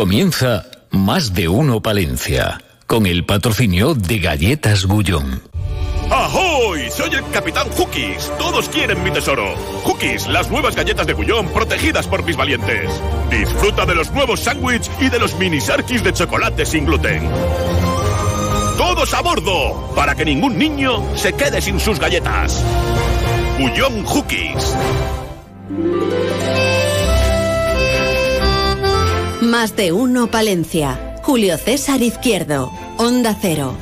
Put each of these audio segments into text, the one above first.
Comienza Más de Uno Palencia, con el patrocinio de Galletas Gullón. ¡Ahoy! Soy el Capitán Hookies. Todos quieren mi tesoro. Hookies, las nuevas galletas de Gullón protegidas por mis valientes. Disfruta de los nuevos sándwiches y de los mini sarkis de chocolate sin gluten. ¡Todos a bordo! Para que ningún niño se quede sin sus galletas. Gullón Hookies. Más de uno Palencia. Julio César Izquierdo. Onda Cero.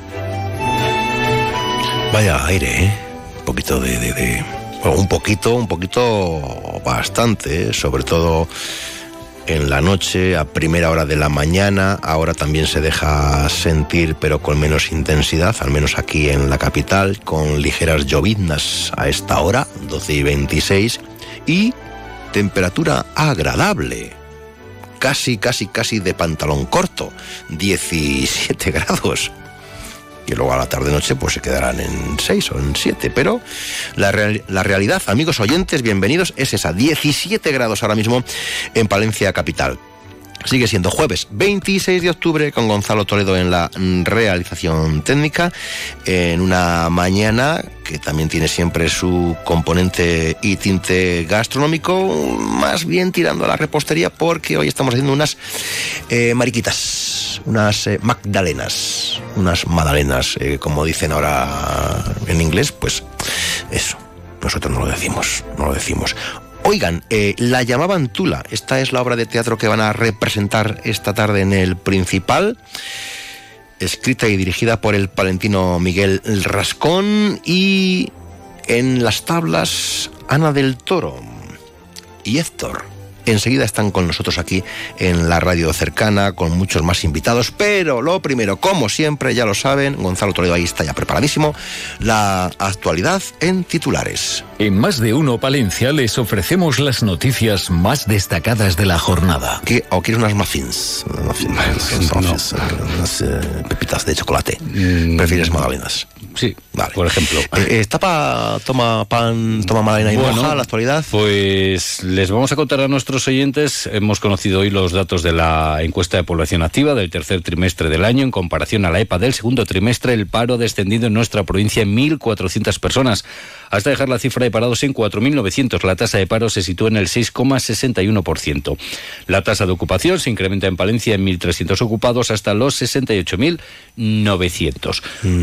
Vaya aire, ¿eh? Un poquito de... un poquito, un poquito bastante, ¿eh? sobre todo en la noche, a primera hora de la mañana. Ahora también se deja sentir, pero con menos intensidad, al menos aquí en la capital, con ligeras lloviznas a esta hora, 12 y 26, y temperatura agradable. Casi, casi, casi de pantalón corto, 17 grados. Que luego a la tarde-noche pues se quedarán en 6 o en 7, pero la, la realidad, amigos oyentes, bienvenidos, es esa, 17 grados ahora mismo en Palencia Capital. Sigue siendo jueves 26 de octubre con Gonzalo Toledo en la realización técnica, en una mañana que también tiene siempre su componente y tinte gastronómico, más bien tirando a la repostería, porque hoy estamos haciendo unas eh, mariquitas, unas eh, magdalenas, unas magdalenas, eh, como dicen ahora en inglés, pues eso, nosotros no lo decimos, no lo decimos. Oigan, eh, la llamaban Tula. Esta es la obra de teatro que van a representar esta tarde en el Principal. Escrita y dirigida por el palentino Miguel Rascón. Y en las tablas, Ana del Toro y Héctor. Enseguida están con nosotros aquí en la radio cercana, con muchos más invitados. Pero lo primero, como siempre, ya lo saben, Gonzalo Toledo ahí está ya preparadísimo, la actualidad en titulares. En Más de Uno Palencia les ofrecemos las noticias más destacadas de la jornada. ¿Qué- ¿O quieres unas muffins? Unas muffins, muffins, unas eh, pepitas de chocolate. ¿Prefieres magdalenas? Sí, Vale. por ejemplo. Eh, eh, ¿Tapa, toma pan, toma magdalena y Bueno, moja la actualidad? Pues les vamos a contar a nuestros oyentes. Hemos conocido hoy los datos de la encuesta de población activa del tercer trimestre del año. En comparación a la EPA del segundo trimestre, el paro ha descendido en nuestra provincia en 1.400 personas, hasta dejar la cifra de parados en 4.900. La tasa de paro se sitúa en el 6,61%. La tasa de ocupación se incrementa en Palencia en 1.300 ocupados hasta los 68.900.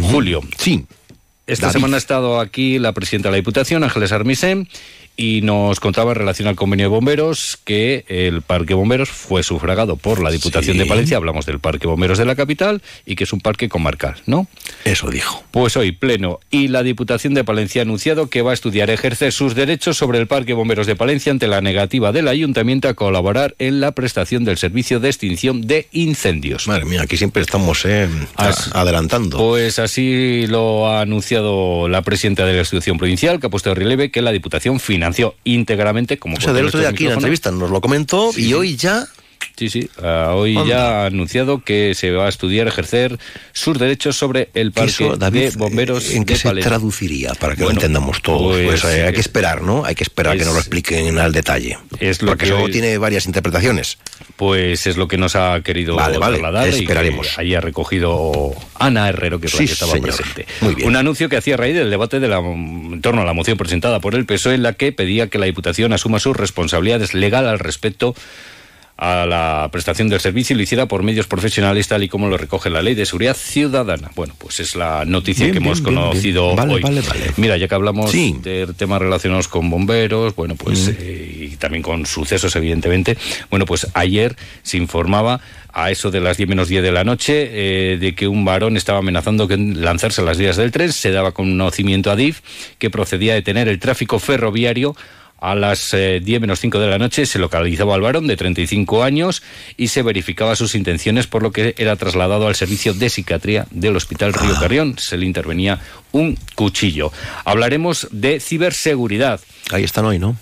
Julio, Sí. Esta David. semana ha estado aquí la presidenta de la Diputación, Ángeles Armisen, y nos contaba en relación al convenio de bomberos que el Parque Bomberos fue sufragado por la Diputación Sí. de Palencia, hablamos del Parque Bomberos de la capital, y que es un parque comarcal, ¿no? Eso dijo. Pues hoy, pleno, y la Diputación de Palencia ha anunciado que va a estudiar ejercer sus derechos sobre el Parque Bomberos de Palencia ante la negativa del Ayuntamiento a colaborar en la prestación del servicio de extinción de incendios. Madre mía, aquí siempre estamos eh, adelantando. Pues así lo ha anunciado la presidenta de la institución provincial, que ha puesto de relieve que la Diputación financió íntegramente, como o sea, del otro día aquí en la entrevista nos lo comentó y hoy ya... Sí, sí, ah, hoy ya ha anunciado que se va a estudiar, ejercer sus derechos sobre el parque Eso, David, de bomberos ¿en qué de se traduciría para que Bueno, lo entendamos todos? pues, Pues, eh, hay eh, que esperar, ¿no? Hay que esperar a que es- nos lo expliquen al detalle. es lo Porque que hoy- tiene varias interpretaciones. Pues es lo que nos ha querido Vale, vale, trasladar y que esperaremos. ahí ha recogido Ana Herrero, que es la Sí, que estaba señor. presente. Muy bien. Un anuncio que hacía a raíz del debate de la, en torno a la moción presentada por el PSOE, en la que pedía que la Diputación asuma sus responsabilidades legal al respecto a la prestación del servicio lo hiciera por medios profesionales tal y como lo recoge la Ley de Seguridad Ciudadana. Bueno, pues es la noticia Bien, que bien, hemos bien, conocido Vale, hoy. vale, vale. Mira, ya que hablamos Sí. de temas relacionados con bomberos, bueno, pues eh, y también con sucesos, evidentemente. Bueno, pues ayer se informaba a eso de las 10 menos 10 de la noche eh, de que un varón estaba amenazando con lanzarse a las vías del tren. Se daba conocimiento a DIF que procedía a detener el tráfico ferroviario a las eh, 10 menos 5 de la noche se localizaba al varón de 35 años y se verificaba sus intenciones, por lo que era trasladado al servicio de psiquiatría del Hospital Río Carrión. Se le intervenía un cuchillo. Hablaremos de ciberseguridad. Ahí están hoy, ¿no?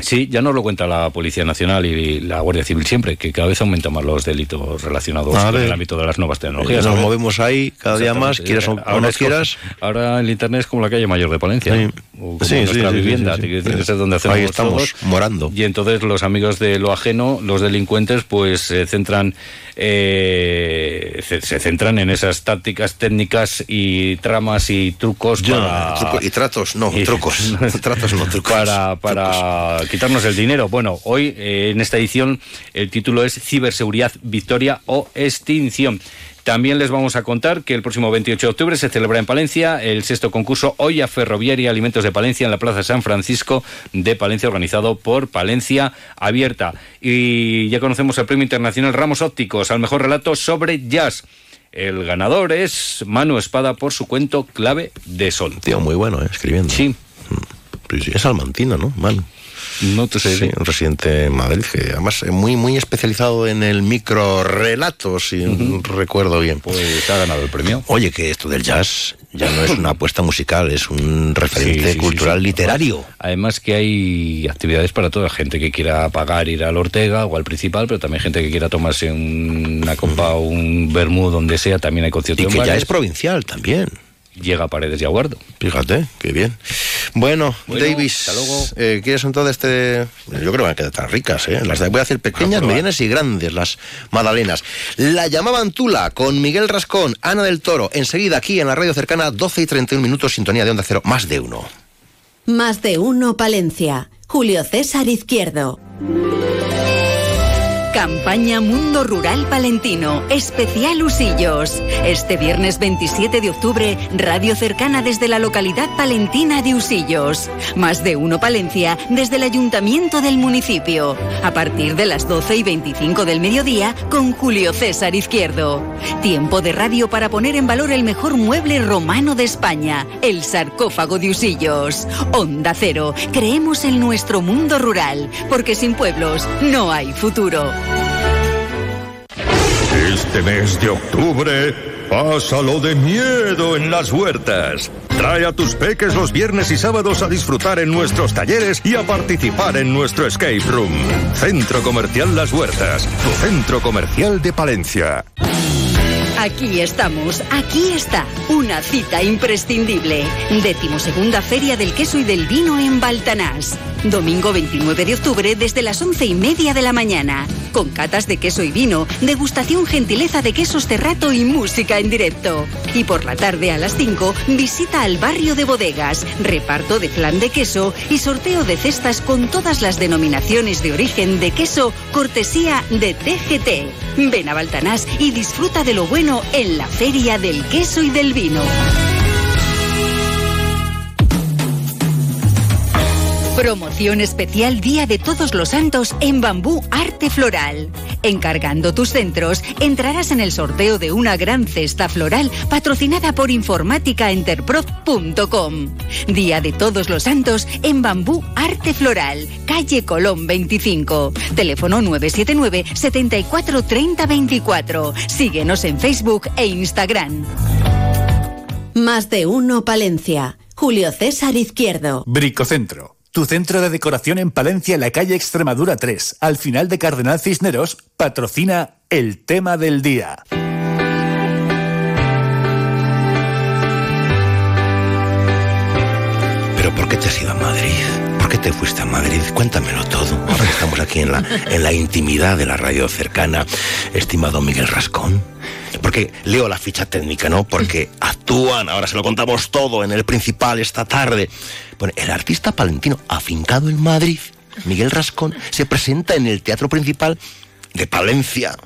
Sí, ya nos lo cuenta la Policía Nacional y la Guardia Civil siempre, que cada vez aumentan más los delitos relacionados con el ámbito de las nuevas tecnologías. Nos movemos ahí cada día más, quieras o, Ahora no como- quieras. Ahora el Internet es como la calle mayor de Palencia. Sí. o como nuestra vivienda, que es donde hacemos Ahí estamos, morando. Y entonces los amigos de lo ajeno, los delincuentes, pues se centran eh, se, centran en esas tácticas técnicas y tramas y trucos y tratos, no, trucos. tratos, no, trucos. Para, para quitarnos el dinero. Bueno, hoy eh, en esta edición el título es Ciberseguridad, Victoria o Extinción. También les vamos a contar que el próximo 28 de octubre se celebra en Palencia el sexto concurso Olla Ferroviaria Alimentos de Palencia en la Plaza San Francisco de Palencia, organizado por Palencia Abierta. Y ya conocemos el Premio Internacional Ramos Ópticos al mejor relato sobre jazz. El ganador es Manu Espada por su cuento Clave de Sol. Tío, muy bueno, ¿eh? escribiendo. Sí. Mm. Es almantino, ¿no? Manu. No te sé. Sí, un residente en Madrid, que además muy, muy especializado en el micro relato, si recuerdo bien. Pues ha ganado el premio. Oye, que esto del jazz ya no es una apuesta musical, es un referente cultural literario. Además que hay actividades para toda gente que quiera pagar ir al Ortega o al Principal, pero también gente que quiera tomarse una copa o un vermú donde sea, también hay conciertos. Y que ya es provincial también llega a Paredes y Aguardo. Fíjate, qué bien. Bueno, Davis, eh, ¿quieres entonces este...? Yo creo que van a quedar tan ricas, ¿eh? Las voy a hacer pequeñas, medianas y grandes, las magdalenas. La llamaban Tula con Miguel Rascón, Ana del Toro, enseguida aquí en la radio cercana, 12 y 31 minutos, sintonía de Onda Cero, más de uno. Más de uno, Palencia. Julio César Izquierdo. Campaña Mundo Rural Palentino, especial Usillos. Este viernes 27 de octubre, radio cercana desde la localidad palentina de Usillos. Más de uno Palencia desde el ayuntamiento del municipio. A partir de las 12 y 25 del mediodía con Julio César Izquierdo. Tiempo de radio para poner en valor el mejor mueble romano de España, el sarcófago de Usillos. Onda Cero, creemos en nuestro mundo rural, porque sin pueblos no hay futuro. Este mes de octubre, pásalo de miedo en las huertas. Trae a tus peques los viernes y sábados a disfrutar en nuestros talleres y a participar en nuestro escape room. Centro Comercial Las Huertas, tu centro comercial de Palencia. Aquí estamos, aquí está, una cita imprescindible. Décimo segunda Feria del Queso y del Vino en Baltanás. Domingo 29 de octubre desde las once y media de la mañana. Con catas de queso y vino, degustación gentileza de quesos cerrato y música en directo. Y por la tarde a las 5, visita al barrio de bodegas, reparto de flan de queso y sorteo de cestas con todas las denominaciones de origen de queso, cortesía de TGT. Ven a Baltanás y disfruta de lo bueno en la Feria del Queso y del Vino. Promoción especial Día de Todos los Santos en Bambú Arte Floral. Encargando tus centros, entrarás en el sorteo de una gran cesta floral patrocinada por informáticaenterprof.com. Día de Todos los Santos en Bambú Arte Floral, calle Colón 25. Teléfono 979 74 30 24. Síguenos en Facebook e Instagram. Más de uno Palencia. Julio César Izquierdo. Bricocentro tu centro de decoración en Palencia, en la calle Extremadura 3, al final de Cardenal Cisneros, patrocina el tema del día. Pero ¿por qué te has ido a Madrid? ¿Por qué te fuiste a Madrid? Cuéntamelo todo. Estamos aquí en la, en la intimidad de la radio cercana, estimado Miguel Rascón. Porque leo la ficha técnica, ¿no? Porque actúan, ahora se lo contamos todo en el principal esta tarde. Bueno, el artista palentino afincado en Madrid, Miguel Rascón, se presenta en el teatro principal de Palencia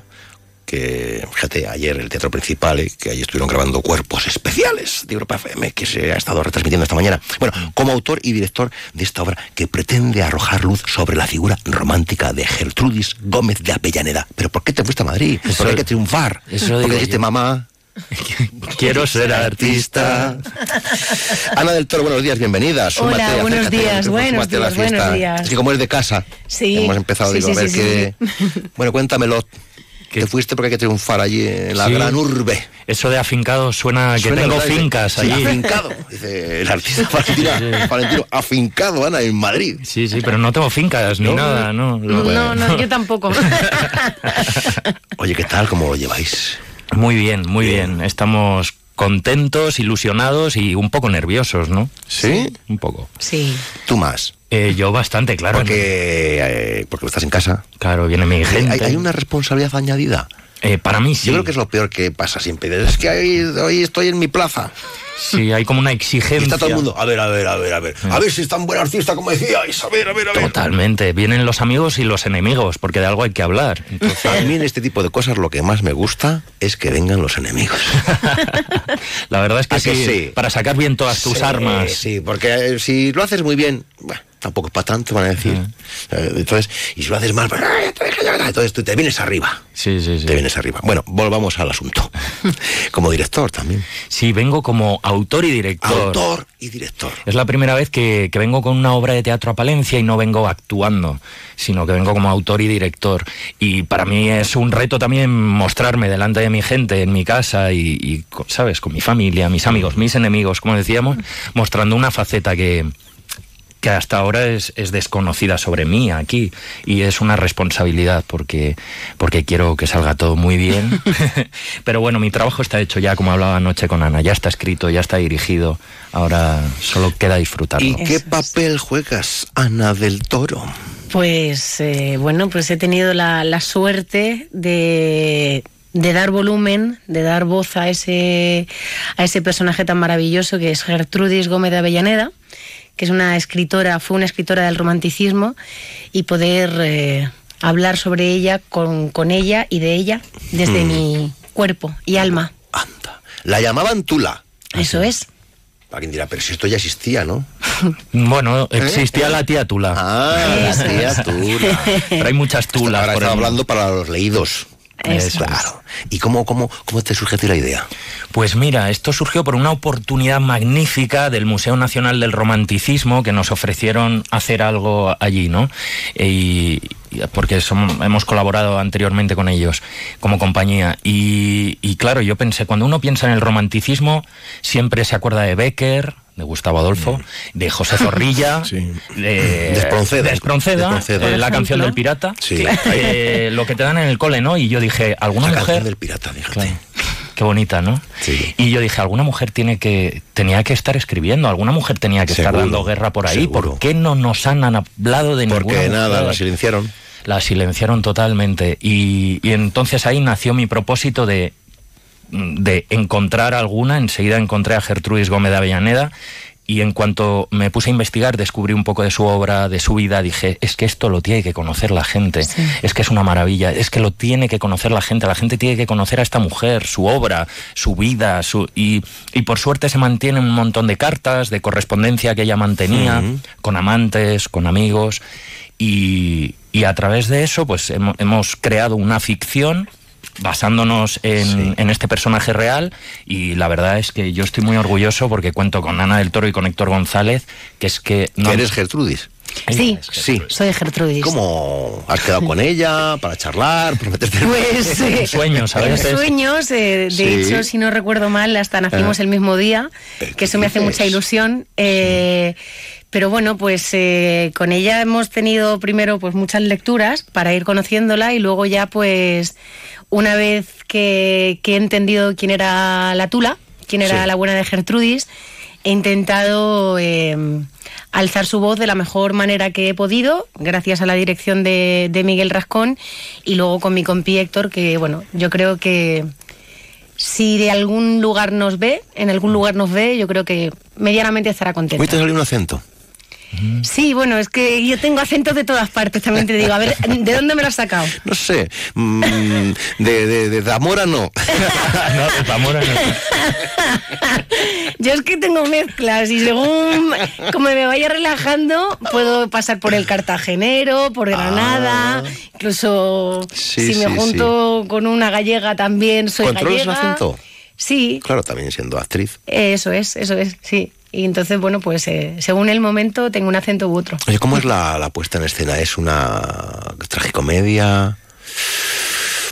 que, fíjate, ayer el teatro principal, eh, que ahí estuvieron grabando cuerpos especiales de Europa FM, que se ha estado retransmitiendo esta mañana. Bueno, como autor y director de esta obra que pretende arrojar luz sobre la figura romántica de Gertrudis Gómez de Avellaneda. ¿Pero por qué te fuiste a Madrid? Porque hay que triunfar. Eso Porque dijiste, mamá, Quiero ser artista. Ana del Toro, buenos días, bienvenida. Hola, buenos días, buenos días, buenos días. Es que como es de casa, sí, hemos empezado a ver que... Bueno, cuéntamelo que fuiste porque hay que triunfar allí en la gran urbe. Eso de afincado suena, que tengo fincas allí. afincado, dice el artista Valentino, afincado, Ana, en Madrid. Sí, sí, pero no tengo fincas ni nada, ¿no? No, no, yo tampoco. Oye, ¿qué tal? ¿Cómo lo lleváis? Muy bien, muy bien. Estamos contentos, ilusionados y un poco nerviosos, ¿no? ¿Sí? Un poco. Sí. ¿Tú más? Eh, yo bastante, claro. Porque, eh, porque estás en casa. Claro, viene mi gente. ¿Hay, hay una responsabilidad añadida? Eh, para mí sí. Yo creo que es lo peor que pasa siempre. Es que hoy, hoy estoy en mi plaza. Sí, hay como una exigencia. Y está todo el mundo, a ver, a ver, a ver, a ver. A ver si es tan buen artista como decíais. A ver, a ver, a ver. Totalmente. Vienen los amigos y los enemigos, porque de algo hay que hablar. Entonces... A mí en este tipo de cosas lo que más me gusta es que vengan los enemigos. La verdad es que, sí, que sí, Para sacar bien todas tus sí, armas. Sí, porque eh, si lo haces muy bien, bueno, tampoco es para tanto, van a decir. Entonces, y si lo haces mal, pues, "Ay, entonces tú te vienes arriba. Sí, sí, sí. Te vienes arriba. Bueno, volvamos al asunto. Como director también. Sí, vengo como autor y director. Autor y director. Es la primera vez que, que vengo con una obra de teatro a Palencia y no vengo actuando, sino que vengo como autor y director. Y para mí es un reto también mostrarme delante de mi gente, en mi casa y, y, ¿sabes?, con mi familia, mis amigos, mis enemigos, como decíamos, mostrando una faceta que, que hasta ahora es, es, desconocida sobre mí aquí y es una responsabilidad porque, porque quiero que salga todo muy bien. Pero bueno, mi trabajo está hecho ya, como hablaba anoche con Ana, ya está escrito, ya está dirigido, ahora solo queda disfrutarlo. ¿Y qué papel juegas, Ana del Toro? Pues eh, bueno, pues he tenido la, la suerte de, de dar volumen, de dar voz a ese, a ese personaje tan maravilloso que es Gertrudis Gómez de Avellaneda que es una escritora, fue una escritora del romanticismo, y poder eh, hablar sobre ella, con, con, ella y de ella, desde mm. mi cuerpo y alma. Anda. La llamaban Tula. Eso es. Alguien dirá, pero si esto ya existía, ¿no? bueno, existía ¿Eh? la tía Tula. Ah, la tía Tula. pero hay muchas Tulas. Ahora estaba hablando para los leídos. Eso. Claro. ¿Y cómo, cómo, cómo te surge a ti la idea? Pues mira, esto surgió por una oportunidad magnífica del Museo Nacional del Romanticismo que nos ofrecieron hacer algo allí, ¿no? Y, porque hemos colaborado anteriormente con ellos como compañía. Y, y claro, yo pensé, cuando uno piensa en el romanticismo, siempre se acuerda de Becker, de Gustavo Adolfo, de José Zorrilla, sí. de Despronceda, Despronceda, Despronceda. Eh, la canción del pirata, Sí. eh, lo que te dan en el cole, ¿no? Y yo dije, ¿alguna La mujer? canción del pirata, fíjate. Claro. Qué bonita, ¿no? Sí. Y yo dije, alguna mujer tiene que tenía que estar escribiendo, alguna mujer tenía que estar dando guerra por ahí. seguro. ¿Por qué no nos han hablado de Porque ninguna nada, mujer? la silenciaron. la silenciaron totalmente y, y entonces ahí nació mi propósito de de encontrar alguna, enseguida encontré a Gertrudis Gómez de Avellaneda y en cuanto me puse a investigar, descubrí un poco de su obra, de su vida, dije, es que esto lo tiene que conocer la gente, Sí. es que es una maravilla, es que lo tiene que conocer la gente, la gente tiene que conocer a esta mujer, su obra, su vida, su... Y, y por suerte se mantiene un montón de cartas, de correspondencia que ella mantenía, con amantes, con amigos, y, y a través de eso, pues hemo- hemos creado una ficción basándonos en, Sí. en este personaje real y la verdad es que yo estoy muy orgulloso porque cuento con Ana del Toro y con Héctor González, que es que... ¿Que eres Gertrudis? Sí, Sí. soy Gertrudis. ¿Cómo has quedado con ella para charlar, para meterte en- Pues eh, Sueños, veces. sueños, eh, de Sí. hecho, si no recuerdo mal, hasta nacimos Ah. el mismo día, Eh, que eso me hace ¿qué mucha ilusión. eh, pero bueno, pues eh, con ella hemos tenido primero pues muchas lecturas para ir conociéndola y luego ya pues una vez que, que he entendido quién era la Tula, quién era Sí. la buena de Gertrudis, he intentado eh, alzar su voz de la mejor manera que he podido, gracias a la dirección de, de Miguel Rascón y luego con mi compi Héctor, que bueno, yo creo que si de algún lugar nos ve, en algún lugar nos ve, yo creo que medianamente estará contento. salió un acento. Sí, bueno, es que yo tengo acentos de todas partes, también te digo. A ver, ¿de dónde me lo has sacado? No sé, mm, de, de, de Zamora no. No, de Zamora no. Yo es que tengo mezclas y según como me vaya relajando, puedo pasar por el cartagenero, por Granada, incluso Ah. Sí, si me sí, junto con una gallega también soy ¿Controlas el gallega. acento? Sí, Claro, también siendo actriz. eso es, eso es, sí. Y entonces, bueno, pues eh, según el momento tengo un acento u otro. Oye, ¿cómo es la, la puesta en escena? ¿Es una tragicomedia?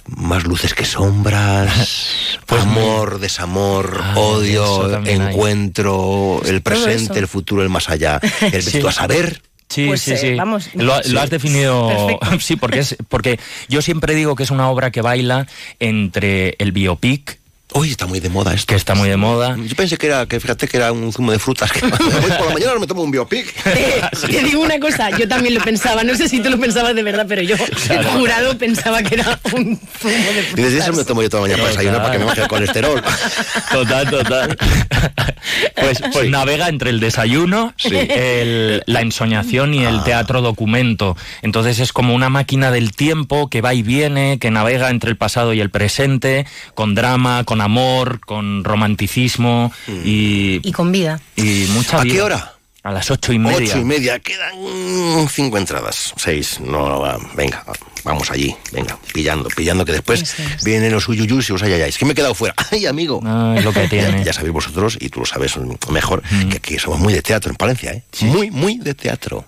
¿Más luces que sombras? Pues amor, desamor, Ah, odio, hay. encuentro, el presente, el futuro, el más allá. El Sí. a saber. Sí, Pues, sí, eh, sí. vamos. Lo, Sí. lo has definido. Perfecto. Sí, porque es porque yo siempre digo que es una obra que baila entre el biopic Uy, está muy de moda esto. Que está muy de moda. Yo pensé que era, que fíjate que era un zumo de frutas. Que hoy por la mañana me tomo un biopic. Te, te digo una cosa, yo también lo pensaba, no sé si tú lo pensabas de verdad, pero yo, el jurado, pensaba que era un zumo de Y desde eso me frutas. tomo yo toda la mañana para desayunar para que me baje el colesterol. Total, total. Pues, pues navega entre el desayuno, el- la ensoñación y Ah. el teatro documento. Entonces es como una máquina del tiempo que va y viene, que navega entre el pasado y el presente, con drama, con amor, con romanticismo y, Y con vida. y mucha ¿A vida. qué hora? A las ocho y media. Ocho y media. Quedan cinco entradas. Seis. No, no, va. venga, va, vamos allí. Venga, pillando, pillando, que después vienen los uyuyus y los ayayáis. Que me he quedado fuera. Ay, amigo. Ah, es lo que tiene. Ya sabéis vosotros, y tú lo sabes mejor, que aquí somos muy de teatro en Palencia, ¿eh? Muy, muy de teatro.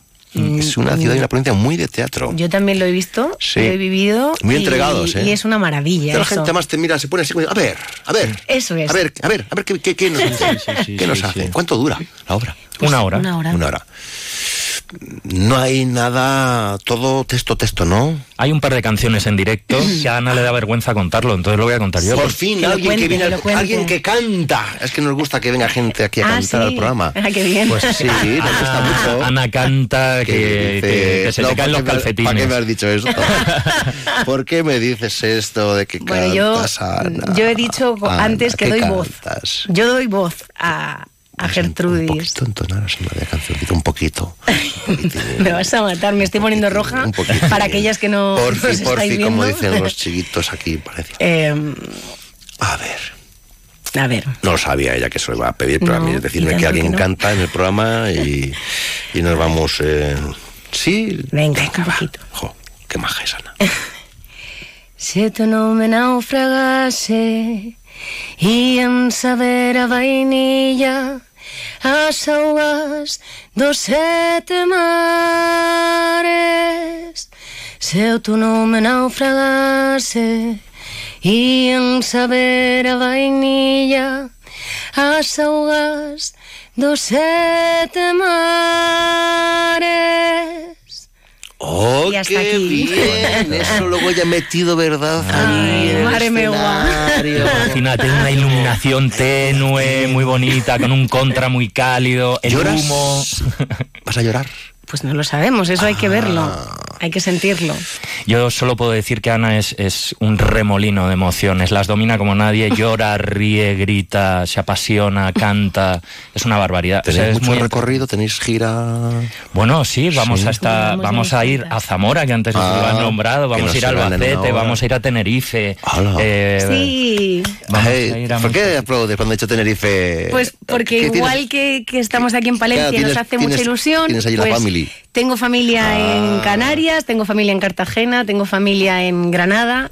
Es una ciudad y una provincia muy de teatro. Yo también lo he visto, Sí. lo he vivido. Muy y- entregados, ¿eh? Y es una maravilla. la eso. gente más te mira, se pone así como, a ver, a ver. Eso es. A ver, a ver, a ver, ¿qué, qué, qué nos hace? sí, ¿Qué nos sí, hace? sí. ¿Cuánto dura la obra? una hora. Una hora. Una hora. No hay nada, todo texto, texto, ¿no? Hay un par de canciones en directo que a Ana le da vergüenza contarlo, entonces lo voy a contar yo. Por fin, Que alguien cuente, que viene, alguien canta. Es que nos gusta que venga gente aquí a Ah, cantar sí. al programa. Ah, qué bien. Pues sí, nos gusta Ana, mucho. Ana canta que, que se no, te caen ¿para los qué me- calcetines. ¿Para qué me has dicho esto? ¿Por qué me dices esto de que Bueno, yo, cantas, Ana? yo he dicho Ana, antes que ¿qué doy voz. Yo doy voz a, a Un Gertrudis. poquito entonar así cancioncita, un poquito. Un. Me vas a matar, me estoy poniendo roja Un poquitín. para aquellas que no nos estáis porfi, viendo. como dicen los chiquitos aquí, parece. Eh, A ver. a ver, No lo sabía ella que se lo iba a pedir, pero a mí No, es decirme que alguien no. canta en el programa y, y nos vamos. eh, sí. venga, un va. poquito. Jo, qué maja es Ana. Se tu nome naufragase y en saber a vainilla as augas dos sete mares. Se o tu nome naufragase, ian saber a vainilla as augas dos sete mares. ¡Oh, Y hasta qué aquí. bien! Eso luego ya he metido, ¿verdad? Ay, el madre. Imagínate una iluminación tenue, muy bonita, con un contra muy cálido, el ¿Lloras? humo. ¿Vas a llorar? Pues no lo sabemos, eso hay que verlo, Ah. Hay que sentirlo. Yo solo puedo decir que Ana es, es un remolino de emociones, las domina como nadie, llora, ríe, grita, se apasiona, canta, es una barbaridad. O ¿Tenéis sea, es mucho muy- recorrido? ¿Tenéis gira? Bueno, sí, vamos Sí. a estar, Vamos vamos a ir a Zamora, que antes Ah, lo han nombrado, vamos a ir a Albacete, vamos a ir a Tenerife. Hala. eh, Sí, Vamos Ay, a ir a ¿Por qué aplaudes cuando he dicho Tenerife? pues porque igual que, que estamos aquí en Palencia Claro, nos tienes- hace mucha ilusión, tienes allí la pues family. Tengo familia en Ah. Canarias, tengo familia en Cartagena, tengo familia en Granada.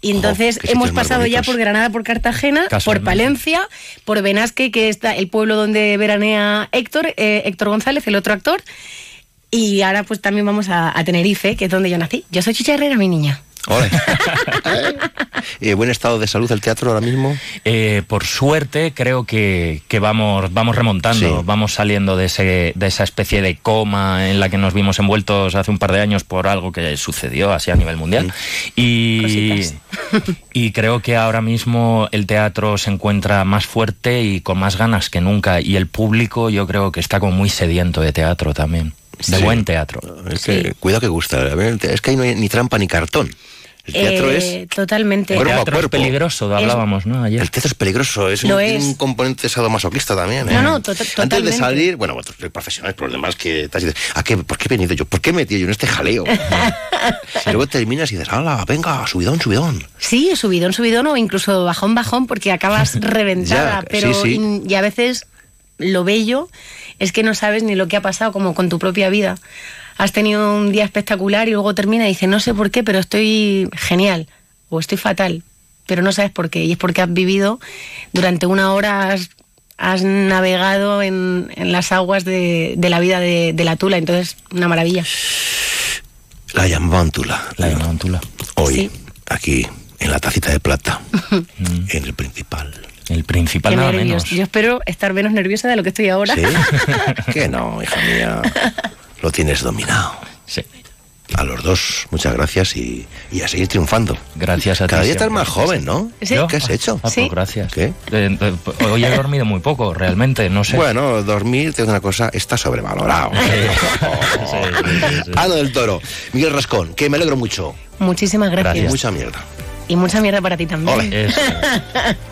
Y entonces hemos pasado ya por Granada, por Cartagena, por. Palencia, por Benasque, que está el pueblo donde veranea Héctor, eh, Héctor González, el otro actor. Y ahora pues también vamos a, a Tenerife, que es donde yo nací. Yo soy Chicha Herrera, mi niña. ¿Eh? ¿Y buen estado de salud el teatro ahora mismo? Eh, por suerte creo que, que vamos, vamos remontando, Sí. vamos saliendo de, ese, de esa especie de coma en la que nos vimos envueltos hace un par de años por algo que sucedió así a nivel mundial. Y, creo que ahora mismo el teatro se encuentra más fuerte y con más ganas que nunca. Y el público yo creo que está como muy sediento de teatro también, de Sí. buen teatro. Es que, cuidado que gusta. Es que ahí no hay ni trampa ni cartón. El teatro Eh, es. Totalmente. El Cuerpo a teatro es cuerpo. peligroso, hablábamos, ¿no? Ayer. El teatro es peligroso, es un, Lo es. un componente sadomasoquista también. ¿eh? No, no, to- Antes de totalmente. salir, bueno, vosotros sois profesionales, pero demás que estás dices, ¿a qué, ¿por qué he venido yo? ¿Por qué he metido yo en este jaleo? y luego terminas y dices, ¡hala, venga, subidón, subidón! Sí, subidón, subidón o incluso bajón, bajón, porque acabas reventada. Ya, pero sí, sí. Y, y a veces lo bello es que no sabes ni lo que ha pasado, como con tu propia vida. Has tenido un día espectacular y luego termina y dices, no sé por qué, pero estoy genial o estoy fatal, pero no sabes por qué. Y es porque has vivido durante una hora, has, has navegado en, en las aguas de, de la vida de, de la tula. Entonces, una maravilla. La llamaban Tula. La llamaban Tula. Hoy, Sí. aquí, en la tacita de plata, en el principal. El principal Qué nada nervios. menos. Yo espero estar menos nerviosa de lo que estoy ahora. ¿Sí? que no, hija mía. Lo tienes dominado. Sí. A los dos, muchas gracias y, y a seguir triunfando. Gracias a ti. Cada día estás más joven, ¿no? Sí. ¿Qué has hecho? Ah, pues Sí. gracias. ¿Qué? Eh, eh, hoy he dormido muy poco, realmente, no sé. Bueno, dormir, te digo una cosa, está sobrevalorado. Sí, sí, sí. Ana del Toro, Miguel Rascón, que me alegro mucho. Muchísimas gracias. Gracias. Mucha mierda. Y mucha mierda para ti también. Ole.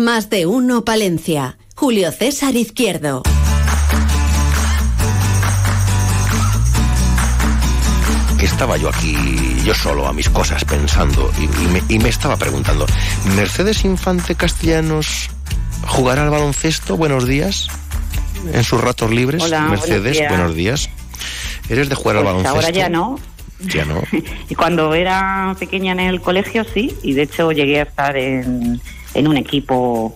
Más de uno Palencia. Julio César Izquierdo. Que estaba yo aquí, yo solo, a mis cosas, pensando, y, y me, y me estaba preguntando, ¿Mercedes Infante Castellanos jugará al baloncesto? Buenos días. En sus ratos libres. Hola, buenos Mercedes, días. buenos días. ¿Eres de jugar al Pues baloncesto? ahora ya no. Ya no. Y cuando era pequeña en el colegio sí, y de hecho llegué a estar en, en un equipo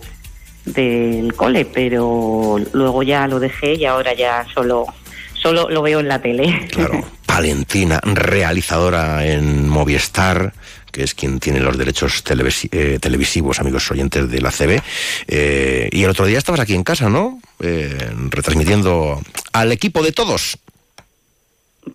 del cole, pero luego ya lo dejé y ahora ya solo solo lo veo en la tele. Claro. Valentina, realizadora en Movistar, que es quien tiene los derechos televisi- eh, televisivos, amigos oyentes de la CB. Eh, y el otro día estabas aquí en casa, ¿no? Eh, retransmitiendo al equipo de todos.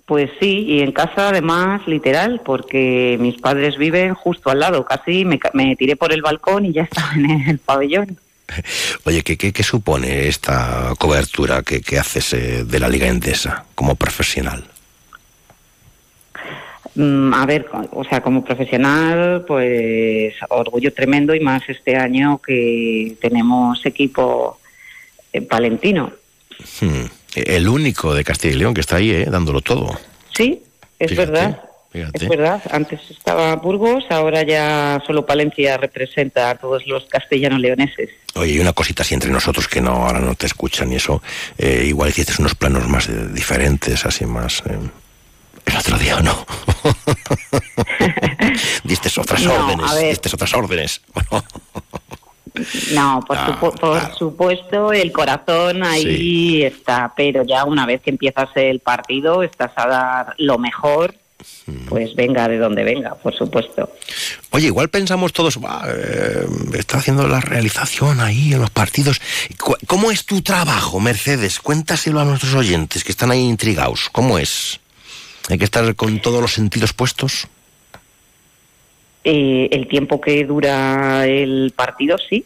Pues sí, y en casa además literal, porque mis padres viven justo al lado, casi me, me tiré por el balcón y ya estaba en el pabellón. Oye, ¿qué, qué, qué supone esta cobertura que, que haces eh, de la Liga Endesa como profesional? Mm, A ver, o sea, como profesional, pues orgullo tremendo y más este año que tenemos equipo eh, palentino. Hmm, El único de Castilla y León que está ahí, ¿eh? dándolo todo. Sí, es Fíjate, verdad. fíjate. Es verdad. Antes estaba Burgos, ahora ya solo Palencia representa a todos los castellanos leoneses. Oye, y una cosita así entre nosotros que no ahora no te escuchan y eso. eh, igual hiciste unos planos más eh, diferentes, así más. eh, el otro día o no. Diste otras No, órdenes. Diste otras órdenes. No, por, Ah, supu- por claro. supuesto, el corazón ahí está, pero ya una vez que empiezas el partido, estás a dar lo mejor, Mm. pues venga de donde venga, por supuesto. Oye, igual pensamos todos, "Buah, eh, está haciendo la realización ahí en los partidos. ¿Cómo es tu trabajo, Mercedes? Cuéntaselo a nuestros oyentes que están ahí intrigados. ¿Cómo es? ¿Hay que estar con todos los sentidos puestos? Eh, el tiempo que dura el partido, sí.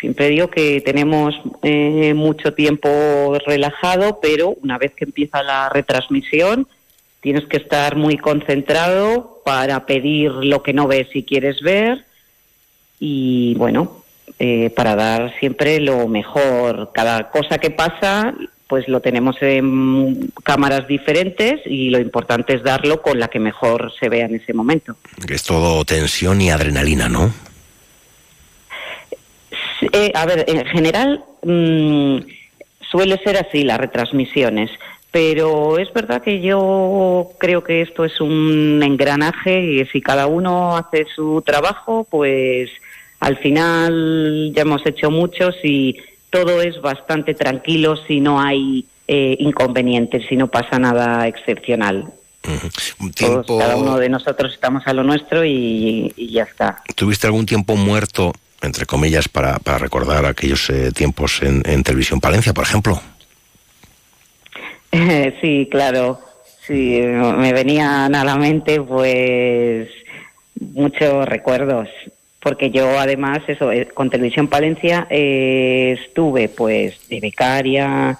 Siempre digo que tenemos eh, mucho tiempo relajado, pero una vez que empieza la retransmisión, tienes que estar muy concentrado para pedir lo que no ves y quieres ver y bueno, eh, para dar siempre lo mejor. Cada cosa que pasa, pues lo tenemos en cámaras diferentes y lo importante es darlo con la que mejor se vea en ese momento. Es todo tensión y adrenalina, ¿no? Eh, a ver, en general mm, suele ser así las retransmisiones, pero es verdad que yo creo que esto es un engranaje y si cada uno hace su trabajo, pues al final ya hemos hecho muchos y todo es bastante tranquilo si no hay eh, inconvenientes, si no pasa nada excepcional. Tiempo, cada uno de nosotros estamos a lo nuestro y, y ya está. ¿Tuviste algún tiempo muerto, entre comillas, para, para recordar aquellos eh, tiempos en, en Televisión Palencia, por ejemplo? Sí, claro. Sí, me venían a la mente pues muchos recuerdos. Porque yo además, eso, eh, con Televisión Palencia eh, estuve pues de becaria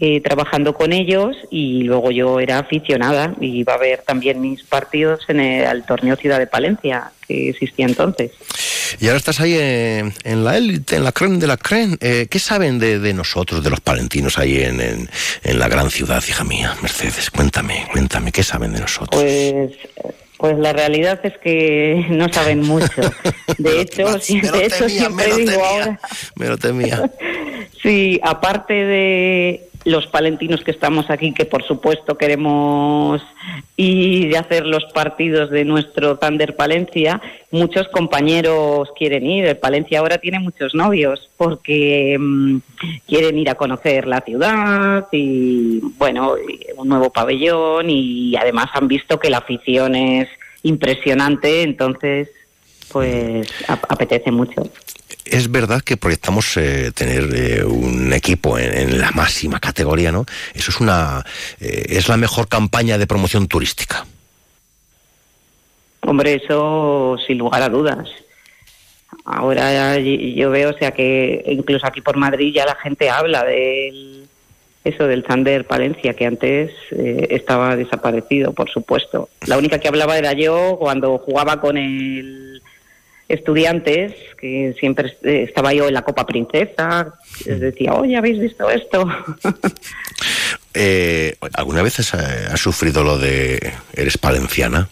eh, trabajando con ellos y luego yo era aficionada y iba a ver también mis partidos en el torneo Ciudad de Palencia que existía entonces. Y ahora estás ahí eh, en la élite, en la creme de la creme. Eh, ¿Qué saben de, de nosotros, de los palentinos ahí en, en, en la gran ciudad, hija mía? Mercedes, cuéntame, cuéntame, ¿qué saben de nosotros? Pues Pues la realidad es que no saben mucho. De hecho, de hecho siempre digo ahora. Me lo temía. sí, aparte de los palentinos que estamos aquí, que por supuesto queremos ir a hacer los partidos de nuestro Thunder Palencia, muchos compañeros quieren ir. El Palencia ahora tiene muchos novios porque mm, quieren ir a conocer la ciudad y, bueno, un nuevo pabellón y además han visto que la afición es impresionante, entonces, pues apetece mucho es verdad que proyectamos eh, tener eh, un equipo en, la máxima categoría, ¿no? Eso es una eh, es la mejor campaña de promoción turística. Hombre, eso sin lugar a dudas. Ahora yo veo, o sea, que incluso aquí por Madrid ya la gente habla de eso del Thunder Palencia, que antes estaba desaparecido, por supuesto. La única que hablaba era yo cuando jugaba con el estudiantes, que siempre estaba yo en la Copa Princesa, les decía, oye, ¿habéis visto esto? Eh, ¿Alguna vez has, sufrido lo de eres palenciana?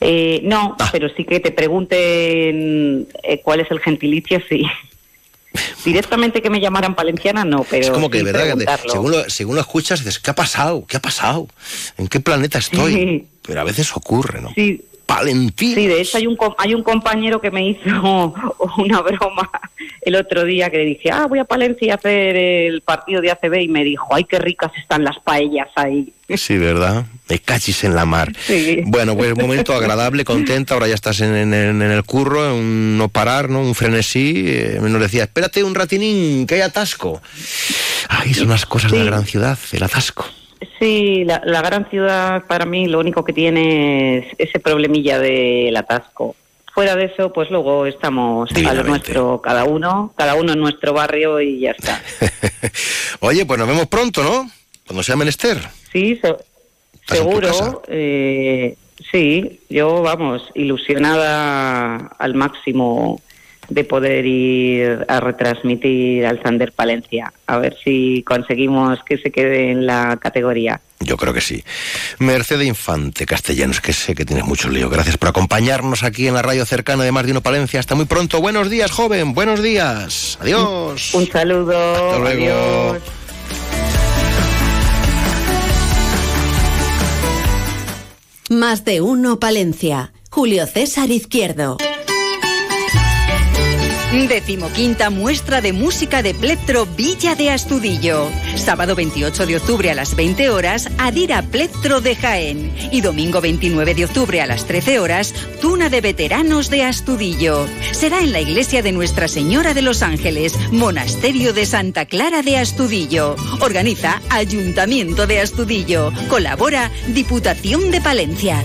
Eh, no, ah. pero sí que te pregunten eh, cuál es el gentilicio, sí. Directamente que me llamaran palenciana, no, pero. Es como que, ¿verdad? según, lo, según lo escuchas, dices, ¿qué ha pasado? ¿Qué ha pasado? ¿En qué planeta estoy? Pero a veces ocurre, ¿no? Sí, Palentín. Sí, de hecho hay un, hay un compañero que me hizo una broma el otro día que le dije, ah, voy a Palencia a hacer el partido de ACB y me dijo, ay, qué ricas están las paellas ahí. Sí, ¿verdad? Me cachis en la mar. Sí. Bueno, pues un momento agradable, contenta, ahora ya estás en, el curro, un no parar, ¿no? Un frenesí. Eh, nos decía, espérate un ratinín, que hay atasco. Ay, son unas cosas de la gran ciudad, el atasco. Sí, la, gran ciudad para mí lo único que tiene es ese problemilla del atasco. Fuera de eso, pues luego estamos a lo nuestro, cada uno, cada uno en nuestro barrio y ya está. Oye, pues nos vemos pronto, ¿no? Cuando sea menester. Sí, seguro. Eh, sí, yo, vamos, ilusionada al máximo de poder ir a retransmitir al Sander Palencia. A ver si conseguimos que se quede en la categoría. Yo creo que sí. Mercedes Infante, castellanos, que sé que tienes mucho lío. Gracias por acompañarnos aquí en la radio cercana de Más de Uno Palencia. Hasta muy pronto. Buenos días, joven. Buenos días. Adiós. Un saludo. Hasta luego. Adiós. Más de Uno Palencia. Julio César Izquierdo. Decimoquinta muestra de música de plectro Villa de Astudillo. Sábado 28 de octubre a las 20 horas, Adira Plectro de Jaén. Y domingo 29 de octubre a las 13 horas, Tuna de Veteranos de Astudillo. Será en la iglesia de Nuestra Señora de los Ángeles, Monasterio de Santa Clara de Astudillo. Organiza Ayuntamiento de Astudillo. Colabora Diputación de Palencia.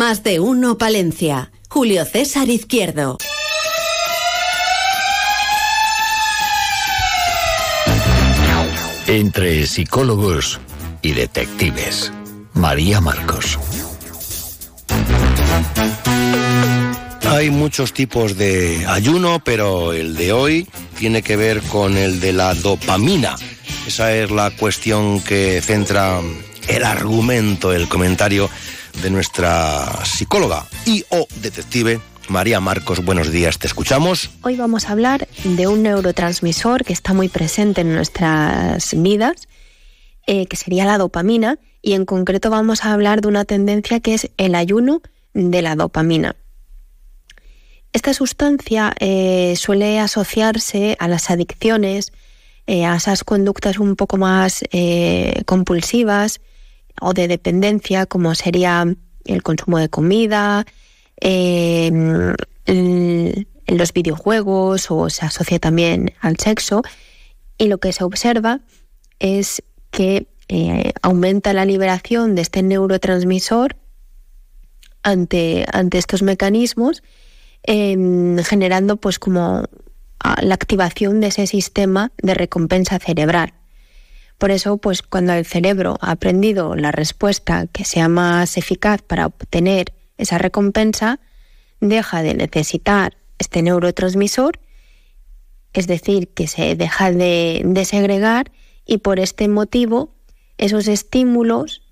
Más de uno Palencia. Julio César Izquierdo. Entre psicólogos y detectives. María Marcos. Hay muchos tipos de ayuno, pero el de hoy tiene que ver con el de la dopamina. Esa es la cuestión que centra el argumento, el comentario de nuestra psicóloga y o detective María Marcos, buenos días, te escuchamos. Hoy vamos a hablar de un neurotransmisor que está muy presente en nuestras vidas, eh, que sería la dopamina, y en concreto vamos a hablar de una tendencia que es el ayuno de la dopamina. Esta sustancia eh, suele asociarse a las adicciones, eh, a esas conductas un poco más compulsivas, o de dependencia, como sería el consumo de comida, em, los videojuegos o se asocia también al sexo. Y lo que se observa es que eh, aumenta la liberación de este neurotransmisor ante, ante estos mecanismos, em, generando pues como la activación de ese sistema de recompensa cerebral. Por eso, pues cuando el cerebro ha aprendido la respuesta que sea más eficaz para obtener esa recompensa, deja de necesitar este neurotransmisor, es decir, que se deja de, de segregar y por este motivo esos estímulos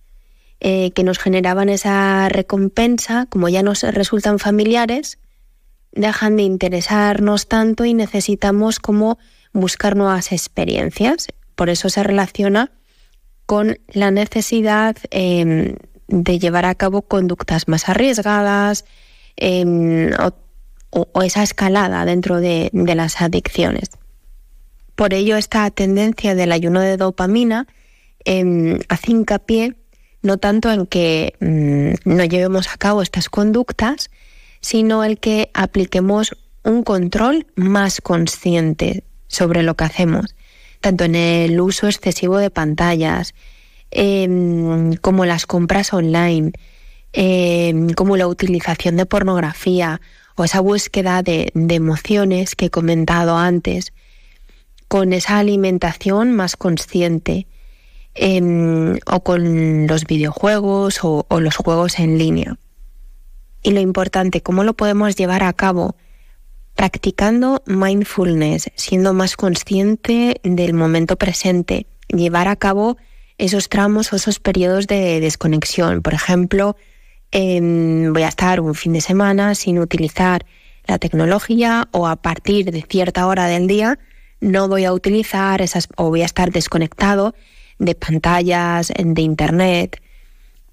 eh, que nos generaban esa recompensa, como ya nos resultan familiares, dejan de interesarnos tanto y necesitamos como buscar nuevas experiencias. Por eso se relaciona con la necesidad em, de llevar a cabo conductas más arriesgadas em, o, esa escalada dentro de, las adicciones. Por ello, esta tendencia del ayuno de dopamina eh, hace hincapié no tanto en que mm, no llevemos a cabo estas conductas, sino el que apliquemos un control más consciente sobre lo que hacemos, tanto en el uso excesivo de pantallas, em, como las compras online, em, como la utilización de pornografía o esa búsqueda de emociones que he comentado antes, con esa alimentación más consciente Em, o con los videojuegos o, los juegos en línea. Y lo importante, ¿cómo lo podemos llevar a cabo? Practicando mindfulness, siendo más consciente del momento presente, llevar a cabo esos tramos o esos periodos de desconexión. Por ejemplo, em, voy a estar un fin de semana sin utilizar la tecnología o a partir de cierta hora del día no voy a utilizar esas o voy a estar desconectado de pantallas, de internet.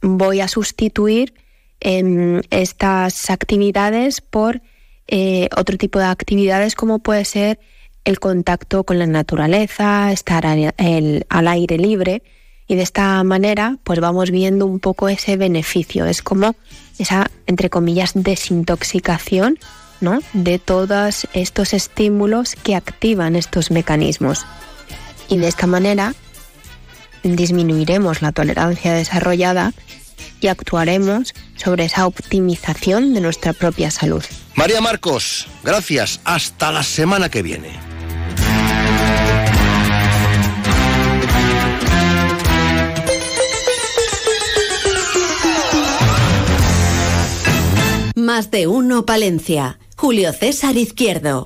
Voy a sustituir em, estas actividades por eh, otro tipo de actividades como puede ser el contacto con la naturaleza, estar al, aire libre y de esta manera pues vamos viendo un poco ese beneficio. Es como esa, entre comillas, desintoxicación ¿no? de todos estos estímulos que activan estos mecanismos. Y de esta manera disminuiremos la tolerancia desarrollada y actuaremos sobre esa optimización de nuestra propia salud. María Marcos, gracias. Hasta la semana que viene. Más de uno Palencia. Julio César Izquierdo.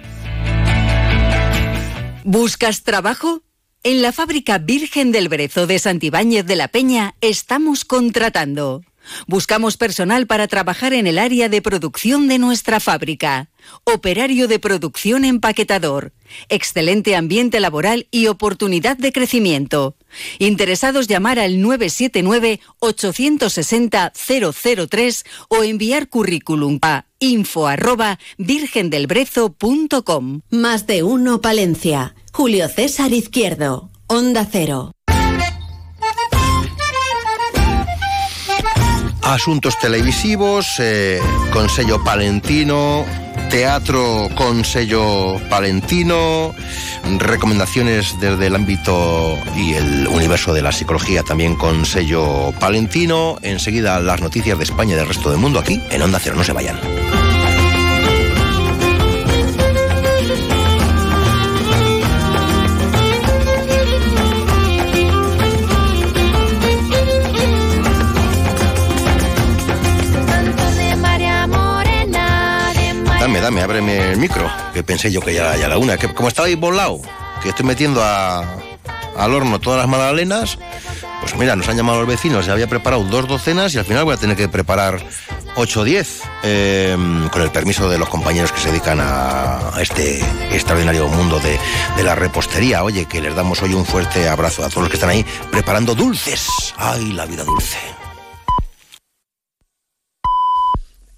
¿Buscas trabajo? En la fábrica Virgen del Brezo de Santibáñez de la Peña estamos contratando. Buscamos personal para trabajar en el área de producción de nuestra fábrica. Operario de producción empaquetador. Excelente ambiente laboral y oportunidad de crecimiento. Interesados llamar al 979-860-003 o enviar currículum a info arroba virgendelbrezo.com. Más de uno Palencia. Julio César Izquierdo. Onda Cero. Asuntos televisivos, eh, con sello palentino, teatro con sello palentino, recomendaciones desde el ámbito y el universo de la psicología también con sello palentino. Enseguida las noticias de España y del resto del mundo aquí en Onda Cero. No se vayan. Dame, ábreme el micro, que pensé yo que ya, ya la una. Que como estaba ahí volado, que estoy metiendo a, al horno todas las magdalenas, pues mira, nos han llamado los vecinos, ya había preparado dos docenas y al final voy a tener que preparar 8.10, eh, con el permiso de los compañeros que se dedican a este extraordinario mundo de, la repostería. Oye, que les damos hoy un fuerte abrazo a todos los que están ahí preparando dulces. ¡Ay, la vida dulce!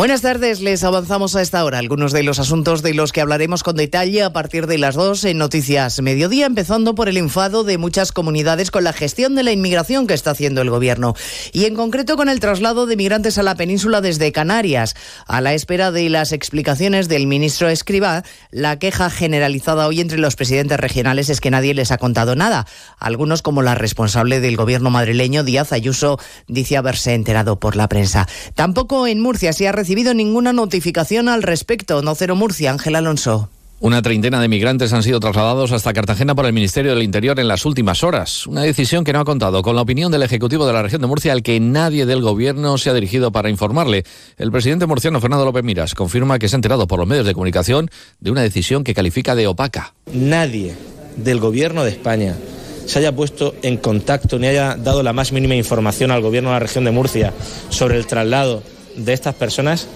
Buenas tardes, les avanzamos a esta hora algunos de los asuntos de los que hablaremos con detalle a partir de las 2 en Noticias Mediodía, empezando por el enfado de muchas comunidades con la gestión de la inmigración que está haciendo el gobierno y en concreto con el traslado de migrantes a la península desde Canarias. A la espera de las explicaciones del ministro Escribá, la queja generalizada hoy entre los presidentes regionales es que nadie les ha contado nada. Algunos, como la responsable del gobierno madrileño, Díaz Ayuso, dice haberse enterado por la prensa. Tampoco en Murcia se ha recibido recibido ninguna notificación al respecto. No Cero Murcia, Ángel Alonso. Una treintena de migrantes han sido trasladados hasta Cartagena por el Ministerio del Interior en las últimas horas. Una decisión que no ha contado con la opinión del Ejecutivo de la región de Murcia, al que nadie del Gobierno se ha dirigido para informarle. El presidente murciano Fernando López Miras confirma que se ha enterado por los medios de comunicación de una decisión que califica de opaca. Nadie del Gobierno de España se haya puesto en contacto ni haya dado la más mínima información al Gobierno de la región de Murcia sobre el traslado de estas personas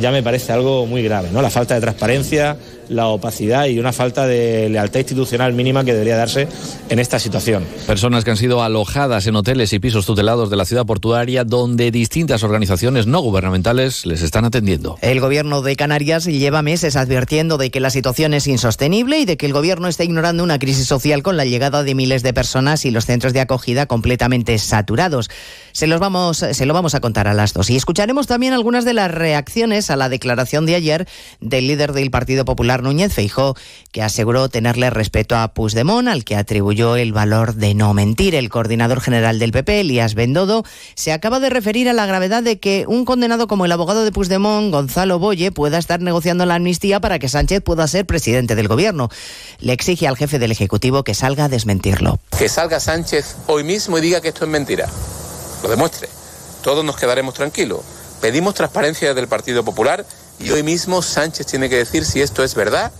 ya me parece algo muy grave, ¿no? La falta de transparencia, la opacidad y una falta de lealtad institucional mínima que debería darse en esta situación. Personas que han sido alojadas en hoteles y pisos tutelados de la ciudad portuaria donde distintas organizaciones no gubernamentales les están atendiendo. El gobierno de Canarias lleva meses advirtiendo de que la situación es insostenible y de que el gobierno está ignorando una crisis social con la llegada de miles de personas y los centros de acogida completamente saturados. Se, los vamos, se lo vamos a contar a las dos. Y escucharemos también algunas de las reacciones a la declaración de ayer del líder del Partido Popular Núñez Feijó, que aseguró tenerle respeto a Puigdemont, al que atribuyó el valor de no mentir. El coordinador general del PP, Elías Bendodo, se acaba de referir a la gravedad de que un condenado como el abogado de Puigdemont, Gonzalo Boye, pueda estar negociando la amnistía para que Sánchez pueda ser presidente del gobierno. Le exige al jefe del Ejecutivo que salga a desmentirlo. Que salga Sánchez hoy mismo y diga que esto es mentira. Lo demuestre. Todos nos quedaremos tranquilos. Pedimos transparencia del Partido Popular y hoy mismo Sánchez tiene que decir si esto es verdad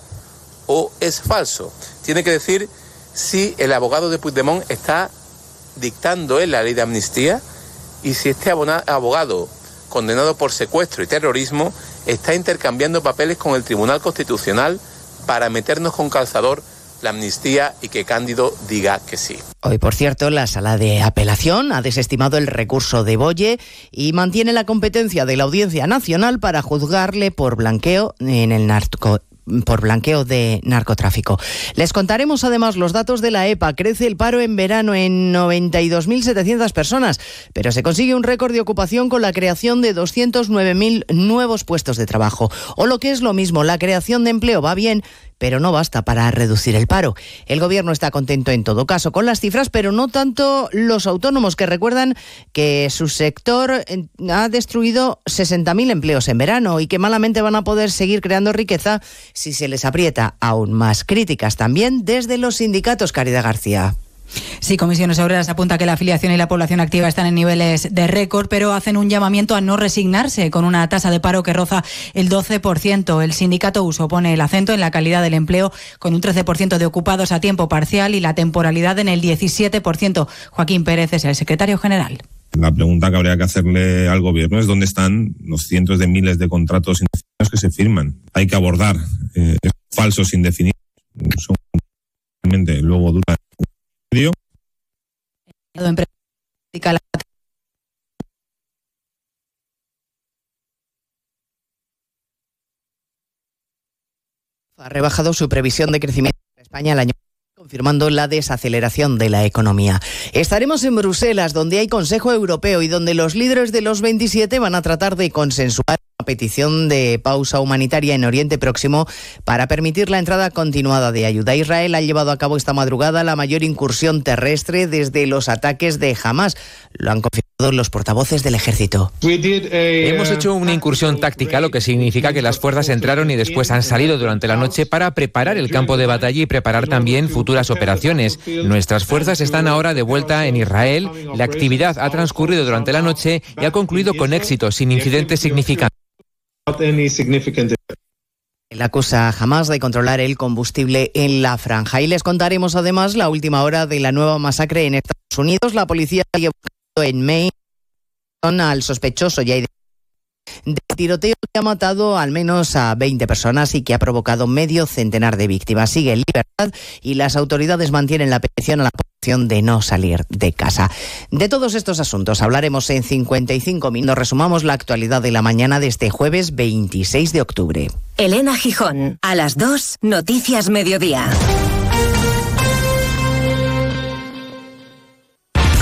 o es falso. Tiene que decir si el abogado de Puigdemont está dictando él la ley de amnistía y si este abogado condenado por secuestro y terrorismo está intercambiando papeles con el Tribunal Constitucional para meternos con calzador la amnistía y que Cándido diga que sí. Hoy, por cierto, la sala de apelación ha desestimado el recurso de Boye y mantiene la competencia de la Audiencia Nacional para juzgarle por blanqueo en el narco por blanqueo de narcotráfico. Les contaremos además los datos de la EPA. Crece el paro en verano en 92.700 personas, pero se consigue un récord de ocupación con la creación de 209.000 nuevos puestos de trabajo. O lo que es lo mismo, la creación de empleo va bien, pero no basta para reducir el paro. El gobierno está contento en todo caso con las cifras, pero no tanto los autónomos que recuerdan que su sector eh, ha destruido 60.000 empleos en verano y que malamente van a poder seguir creando riqueza si se les aprieta aún más. Críticas también desde los sindicatos, Caridad García. Sí, Comisiones Obreras apunta que la afiliación y la población activa están en niveles de récord, pero hacen un llamamiento a no resignarse con una tasa de paro que roza el 12%. El sindicato USO pone el acento en la calidad del empleo con un 13% de ocupados a tiempo parcial y la temporalidad en el 17%. Joaquín Pérez es el secretario general. La pregunta que habría que hacerle al gobierno es dónde están los cientos de miles de contratos indefinidos que se firman. Hay que abordar eh, falsos indefinidos. Son luego ha rebajado su previsión de crecimiento en España el año confirmando la desaceleración de la economía. Estaremos en Bruselas, donde hay Consejo Europeo y donde los líderes de los 27 van a tratar de consensuar petición de pausa humanitaria en Oriente Próximo para permitir la entrada continuada de ayuda. Israel ha llevado a cabo esta madrugada la mayor incursión terrestre desde los ataques de Hamas. Lo han confirmado los portavoces del ejército. Hemos hecho una incursión táctica, lo que significa que las fuerzas entraron y después han salido durante la noche para preparar el campo de batalla y preparar también futuras operaciones. Nuestras fuerzas están ahora de vuelta en Israel. La actividad ha transcurrido durante la noche y ha concluido con éxito, sin incidentes significantes. La acusa jamás de controlar el combustible en la franja. Y les contaremos además la última hora de la nueva masacre en Estados Unidos. La policía ha en Maine al sospechoso ya de tiroteo que ha matado al menos a 20 personas y que ha provocado medio centenar de víctimas. Sigue en libertad y las autoridades mantienen la petición a la de no salir de casa. De todos estos asuntos hablaremos en 55 minutos. Resumamos la actualidad de la mañana de este jueves 26 de octubre. Elena Gijón, a las 2, Noticias Mediodía.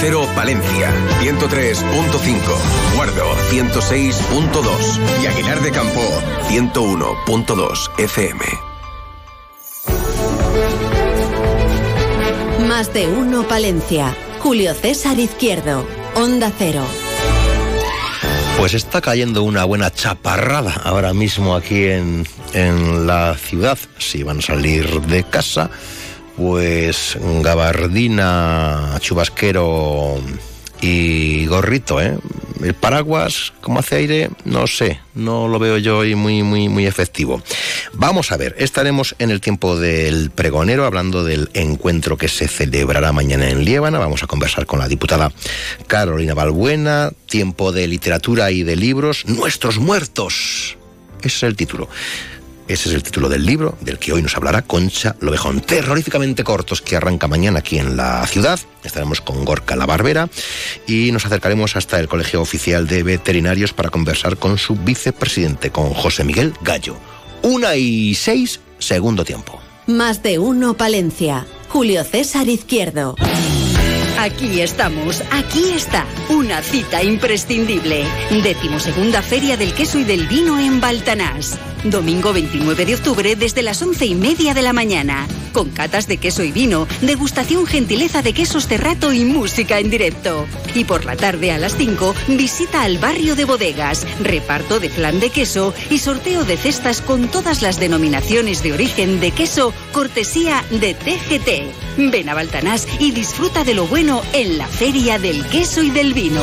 Cero Palencia, 103.5, Guardo, 106.2 y Aguilar de Campo, 101.2 FM. Más de uno Palencia. Julio César Izquierdo. Onda Cero. Pues está cayendo una buena chaparrada ahora mismo aquí en, en la ciudad. Si van a salir de casa, pues gabardina, chubasquero y gorrito, ¿eh? El paraguas, como hace aire, no sé, no lo veo yo hoy muy, muy, muy efectivo. Vamos a ver, estaremos en el tiempo del pregonero hablando del encuentro que se celebrará mañana en Liébana. Vamos a conversar con la diputada Carolina Balbuena, tiempo de literatura y de libros, Nuestros muertos. Ese es el título. Ese es el título del libro del que hoy nos hablará Concha Lobejón. Terroríficamente cortos que arranca mañana aquí en la ciudad. Estaremos con Gorka la Barbera y nos acercaremos hasta el Colegio Oficial de Veterinarios para conversar con su vicepresidente, con José Miguel Gallo. Una y seis, segundo tiempo. Más de uno Palencia. Julio César Izquierdo. Aquí estamos, aquí está, una cita imprescindible. Decimosegunda Feria del Queso y del Vino en Baltanás. Domingo 29 de octubre desde las once y media de la mañana. Con catas de queso y vino, degustación gentileza de quesos Cerrato y música en directo. Y por la tarde a las 5, visita al barrio de bodegas, reparto de flan de queso y sorteo de cestas con todas las denominaciones de origen de queso, cortesía de TGT. Ven a Baltanás y disfruta de lo bueno en la Feria del Queso y del Vino.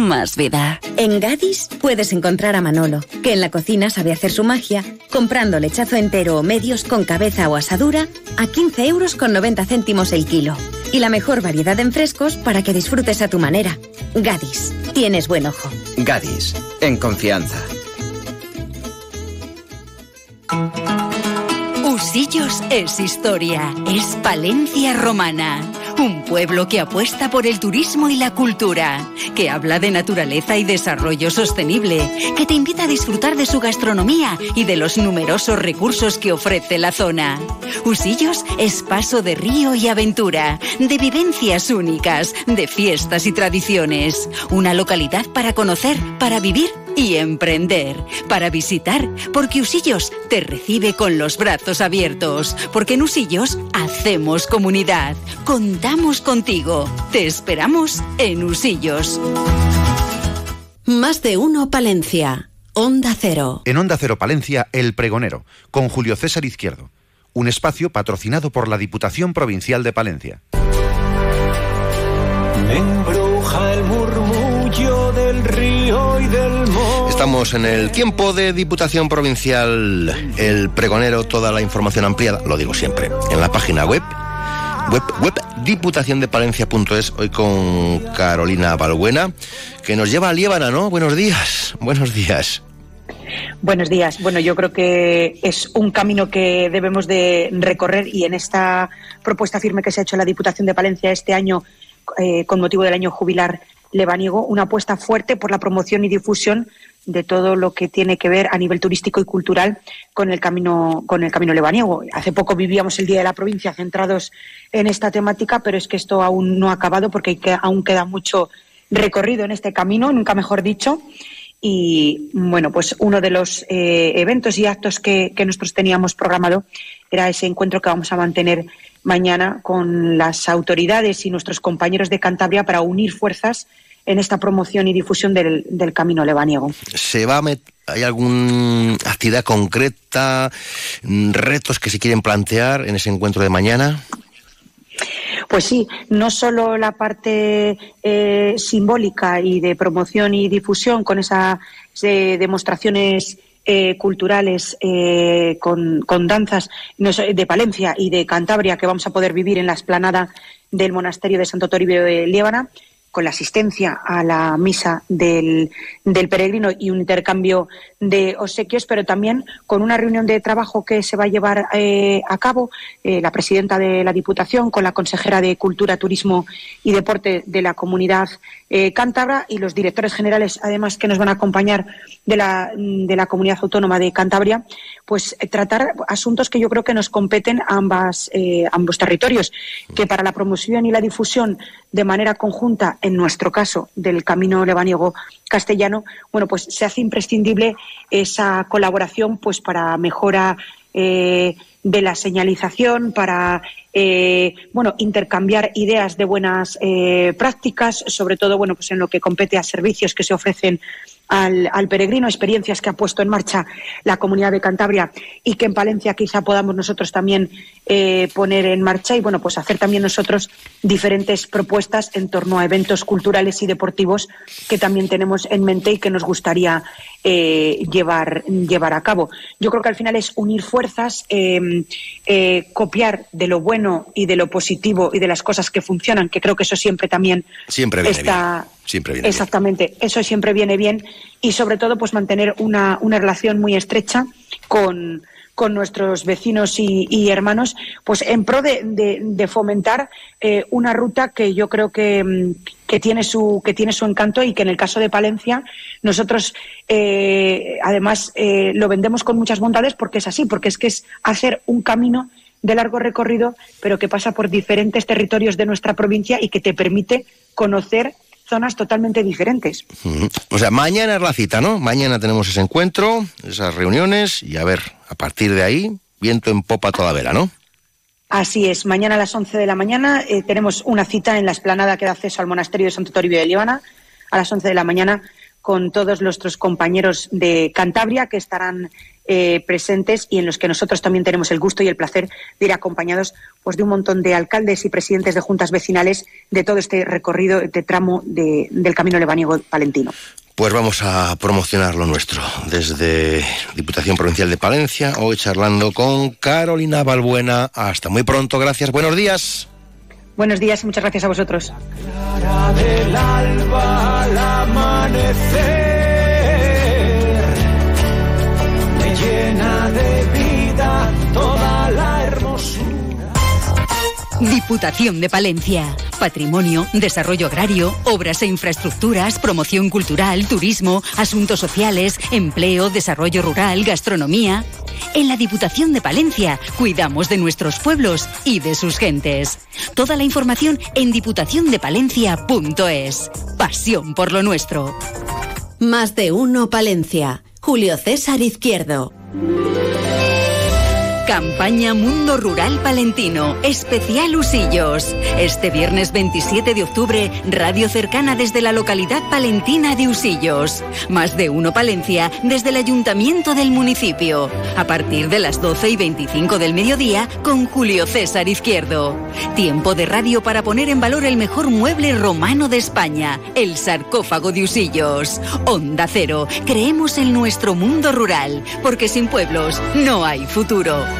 más vida. En Gadis puedes encontrar a Manolo, que en la cocina sabe hacer su magia, comprando lechazo entero o medios con cabeza o asadura a 15 euros con 90 céntimos el kilo. Y la mejor variedad en frescos para que disfrutes a tu manera. Gadis, tienes buen ojo. Gadis, en confianza. Usillos es historia, es Palencia romana. Un pueblo que apuesta por el turismo y la cultura, que habla de naturaleza y desarrollo sostenible, que te invita a disfrutar de su gastronomía y de los numerosos recursos que ofrece la zona. Usillos es paso de río y aventura, de vivencias únicas, de fiestas y tradiciones. Una localidad para conocer, para vivir y emprender, para visitar, porque Usillos te recibe con los brazos abiertos, porque en Usillos hacemos comunidad, contamos contigo, te esperamos en Usillos. Más de uno Palencia. Onda Cero. En Onda Cero Palencia, El Pregonero, con Julio César Izquierdo. Un espacio patrocinado por la Diputación Provincial de Palencia. Me embruja el murmullo del río. Estamos en el tiempo de Diputación Provincial, el pregonero, toda la información ampliada, lo digo siempre, en la página web, web, web diputaciondepalencia.es, hoy con Carolina Balbuena, que nos lleva a Liébana, ¿no? Buenos días, buenos días. Buenos días. Bueno, yo creo que es un camino que debemos de recorrer y en esta propuesta firme que se ha hecho en la Diputación de Palencia este año eh, con motivo del año jubilar lebaniego, una apuesta fuerte por la promoción y difusión de todo lo que tiene que ver a nivel turístico y cultural con el camino con el camino lebaniego. Hace poco vivíamos el Día de la Provincia centrados en esta temática, pero es que esto aún no ha acabado porque aún queda mucho recorrido en este camino, nunca mejor dicho. Y bueno, pues uno de los eh, eventos y actos que, nosotros teníamos programado era ese encuentro que vamos a mantener mañana con las autoridades y nuestros compañeros de Cantabria para unir fuerzas en esta promoción y difusión del, del camino lebaniego. ¿Se va a ¿Hay alguna actividad concreta, retos que se quieren plantear en ese encuentro de mañana? Pues sí, no solo la parte eh, simbólica y de promoción y difusión con esas eh, demostraciones eh, culturales con, con, danzas de Palencia y de Cantabria que vamos a poder vivir en la esplanada del monasterio de Santo Toribio de Líbana, con la asistencia a la misa del, del, peregrino y un intercambio de obsequios, pero también con una reunión de trabajo que se va a llevar eh, a cabo eh, la presidenta de la Diputación con la consejera de Cultura, Turismo y Deporte de la Comunidad eh, Cántabra y los directores generales, además, que nos van a acompañar de la, de la Comunidad Autónoma de Cantabria, pues tratar asuntos que yo creo que nos competen a ambas, ambos territorios, que para la promoción y la difusión de manera conjunta en nuestro caso, del camino lebaniego castellano, bueno, pues se hace imprescindible esa colaboración pues para mejora eh, de la señalización, para eh, bueno, intercambiar ideas de buenas eh, prácticas, sobre todo bueno, pues en lo que compete a servicios que se ofrecen al, peregrino, experiencias que ha puesto en marcha la comunidad de Cantabria y que en Palencia quizá podamos nosotros también eh, poner en marcha y bueno, pues hacer también nosotros diferentes propuestas en torno a eventos culturales y deportivos que también tenemos en mente y que nos gustaría eh, llevar, llevar a cabo. Yo creo que al final es unir fuerzas, em, eh, copiar de lo bueno y de lo positivo y de las cosas que funcionan, que creo que eso siempre también siempre está. Exactamente, eso siempre viene bien y sobre todo pues mantener una, una relación muy estrecha con, con nuestros vecinos y, hermanos, pues en pro de, fomentar eh, una ruta que yo creo que, mm, que, tiene su, que tiene su encanto y que en el caso de Palencia nosotros eh, además eh, lo vendemos con muchas bondades porque es así, porque es que es hacer un camino de largo recorrido, pero que pasa por diferentes territorios de nuestra provincia y que te permite conocer zonas totalmente diferentes. O sea, mañana es la cita, ¿no? Mañana tenemos ese encuentro, esas reuniones y a ver, a partir de ahí, viento en popa toda vela, ¿no? Así es, mañana a las 11 de la mañana eh, tenemos una cita en la esplanada que da acceso al monasterio de Santo Toribio de Líbana a las 11 de la mañana con todos nuestros compañeros de Cantabria que estarán eh, presentes y en los que nosotros también tenemos el gusto y el placer de ir acompañados pues, de un montón de alcaldes y presidentes de juntas vecinales de todo este recorrido, de tramo del Camino Lebaniego Palentino. Pues vamos a promocionar lo nuestro desde Diputación Provincial de Palencia, hoy charlando con Carolina Balbuena. Hasta muy pronto, gracias, buenos días. Buenos días y muchas gracias a vosotros. Diputación de Palencia. Patrimonio, desarrollo agrario, obras e infraestructuras, promoción cultural, turismo, asuntos sociales, empleo, desarrollo rural, gastronomía. En la Diputación de Palencia cuidamos de nuestros pueblos y de sus gentes. Toda la información en diputaciondepalencia.es. Pasión por lo nuestro. Más de uno Palencia. Julio César Izquierdo. Campaña Mundo Rural Palentino, especial Usillos. Este viernes 27 de octubre, radio cercana desde la localidad palentina de Usillos. Más de uno Palencia desde el ayuntamiento del municipio. A partir de las 12 y 25 del mediodía con Julio César Izquierdo. Tiempo de radio para poner en valor el mejor mueble romano de España, el sarcófago de Usillos. Onda Cero, creemos en nuestro mundo rural, porque sin pueblos no hay futuro.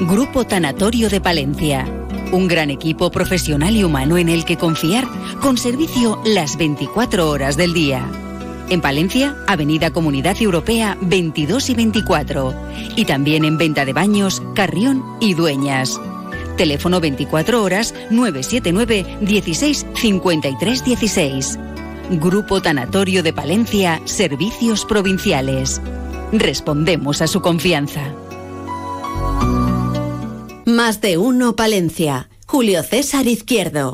Grupo Tanatorio de Palencia. Un gran equipo profesional y humano en el que confiar, con servicio las 24 horas del día. En Palencia, Avenida Comunidad Europea 22 y 24. Y también en venta de baños, Carrión y Dueñas. Teléfono 24 horas 979 16 53 16. Grupo Tanatorio de Palencia, Servicios Provinciales. Respondemos a su confianza. Más de uno Palencia. Julio César Izquierdo.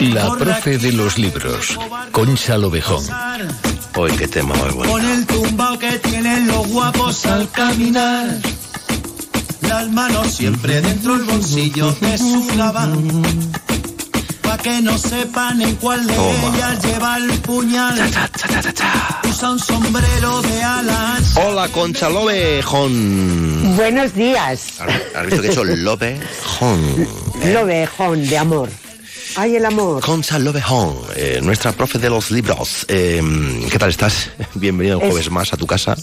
La profe de los libros, Concha Lovejón. Hoy qué tema muy bueno. Con el tumbao que tienen los guapos al caminar. Las manos siempre dentro del bolsillo de su gabán. Pa' que no sepan en cuál de Toma. ellas lleva el puñal. Usa un sombrero de alas. Hola, Concha Lobejón. Buenos días. ¿Has visto que he hecho Lobejón? Lobejón de amor. Ay, el amor. Concha Lobejón, eh, nuestra profe de los libros. Eh, ¿Qué tal estás? Bienvenido un Es- jueves más a tu casa.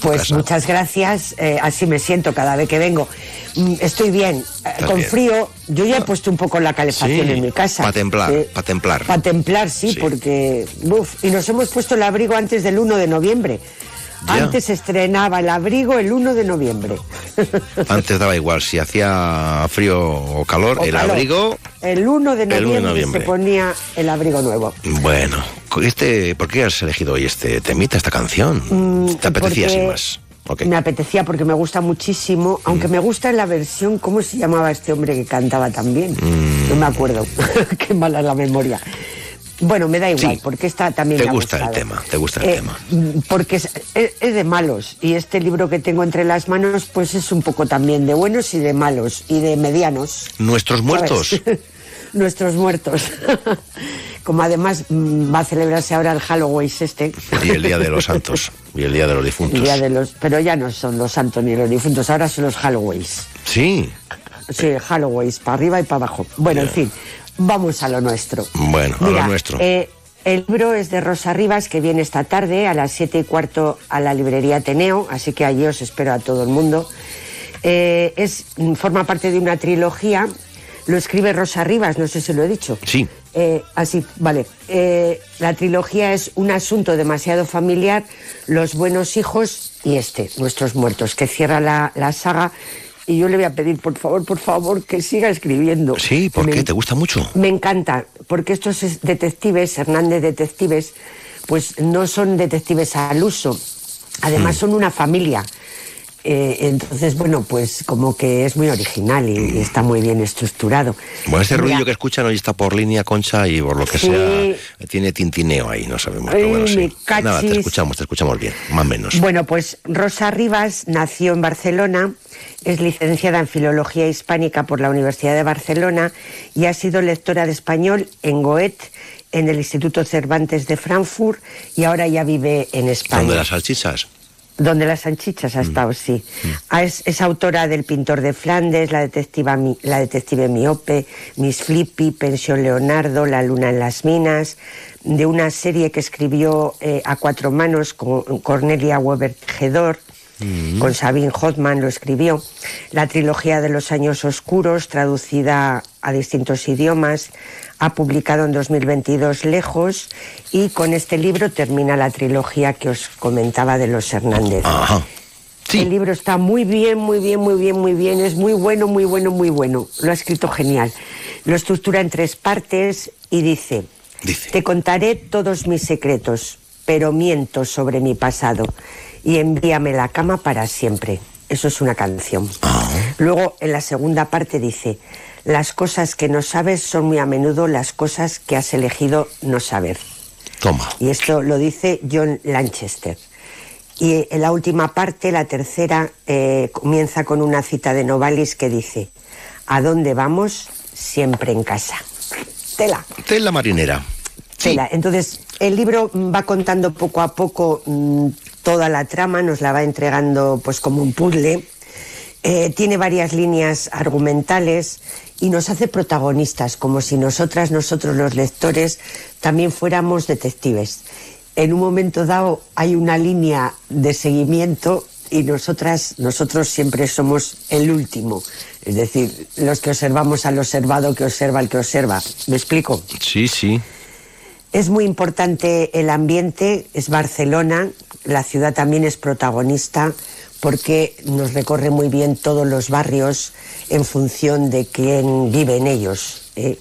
Pues casa. muchas gracias. eh, así me siento cada vez que vengo. Mm, Estoy bien. eh, con bien. frío. Yo ya he puesto un poco la calefacción en mi casa. Para templar, Eh, para templar. Para templar, sí, porque. Uf, y nos hemos puesto el abrigo antes del 1 de noviembre. Ya. Antes se estrenaba el abrigo el 1 de noviembre. Antes daba igual si hacía frío o calor, O el calor. abrigo. El 1 de El 1 de noviembre, noviembre. se ponía el abrigo nuevo. Bueno, este, ¿por qué has elegido hoy este temita, esta canción? Mm, ¿Te apetecía sin más? Ok. Me apetecía porque me gusta muchísimo, aunque me gusta la versión, ¿cómo se llamaba este hombre que cantaba también? Mm. No me acuerdo, qué mala la memoria. Bueno, me da igual, Sí. porque esta también Te me ha gusta el tema, te gusta el Eh, tema. Porque es, es- es de malos, y este libro que tengo entre las manos, pues es un poco también de buenos y de malos, y de medianos. Nuestros muertos. Nuestros muertos. Como además mm, va a celebrarse ahora el Halloween este. Y el Día de los Santos. Y el Día de los Difuntos. El día de los, pero ya no son los santos ni los difuntos, ahora son los Halloweens. Sí. Sí, Halloweens, para arriba y para abajo. Bueno, en fin, vamos a lo nuestro. Bueno, a lo nuestro. eh, el libro es de Rosa Rivas, que viene esta tarde a las siete y cuarto a la librería Ateneo, así que allí os espero a todo el mundo. Eh, es, forma parte de una trilogía, lo escribe Rosa Rivas, no sé si lo he dicho. Sí. Eh, así, vale. Eh, la trilogía es un asunto demasiado familiar, Los buenos hijos y este, Nuestros muertos, que cierra la, la saga. Y yo le voy a pedir, por favor, por favor, que siga escribiendo. Sí, ¿por qué? ¿Te gusta mucho? Me encanta, porque estos es- detectives, Hernández Detectives, pues no son detectives al uso, además Mm. son una familia. Eh, entonces, bueno, pues como que es muy original y, y está muy bien estructurado. Bueno, Mira, ruido que escuchan hoy está por línea, Concha, y por lo que Sí. sea, tiene tintineo ahí, no sabemos. Ay, pero bueno, sí. Nada, te escuchamos, te escuchamos bien, más o menos. Bueno, pues Rosa Rivas nació en Barcelona, es licenciada en Filología Hispánica por la Universidad de Barcelona y ha sido lectora de español en Goethe, en el Instituto Cervantes de Frankfurt y ahora ya vive en España. ¿Dónde las salchichas? Donde las anchichas ha estado, sí. Ah, Es, es autora del Pintor de Flandes, La detectiva, la detective miope, Miss Flippy, Pensión Leonardo, La luna en las minas, de una serie que escribió eh, a cuatro manos con Cornelia Weber Tejedor, con Sabine Hoffman lo escribió. La trilogía de los años oscuros, traducida a distintos idiomas, ha publicado en 2022 Lejos y con este libro termina la trilogía que os comentaba de los Hernández. El libro está muy bien, muy bien, muy bien, muy bien. Es muy bueno, muy bueno, muy bueno. Lo ha escrito genial. Lo estructura en tres partes y dice, te contaré todos mis secretos, pero miento sobre mi pasado y envíame la cama para siempre. Eso es una canción. Luego, en la segunda parte dice, las cosas que no sabes son muy a menudo las cosas que has elegido no saber. Toma. Y esto lo dice John Lanchester. Y en la última parte, la tercera, eh, comienza con una cita de Novalis que dice, ¿a dónde vamos? Siempre en casa. Tela. Tela marinera. Tela. Entonces, el libro va contando poco a poco mm, toda la trama, nos la va entregando pues como un puzzle. Eh, tiene varias líneas argumentales y nos hace protagonistas, como si nosotras, nosotros los lectores, también fuéramos detectives. En un momento dado hay una línea de seguimiento y nosotras, nosotros siempre somos el último. Es decir, los que observamos al observado que observa al que observa. ¿Me explico? Sí, sí. Es muy importante el ambiente, es Barcelona, la ciudad también es protagonista porque nos recorre muy bien todos los barrios en función de quién vive en ellos. ¿eh?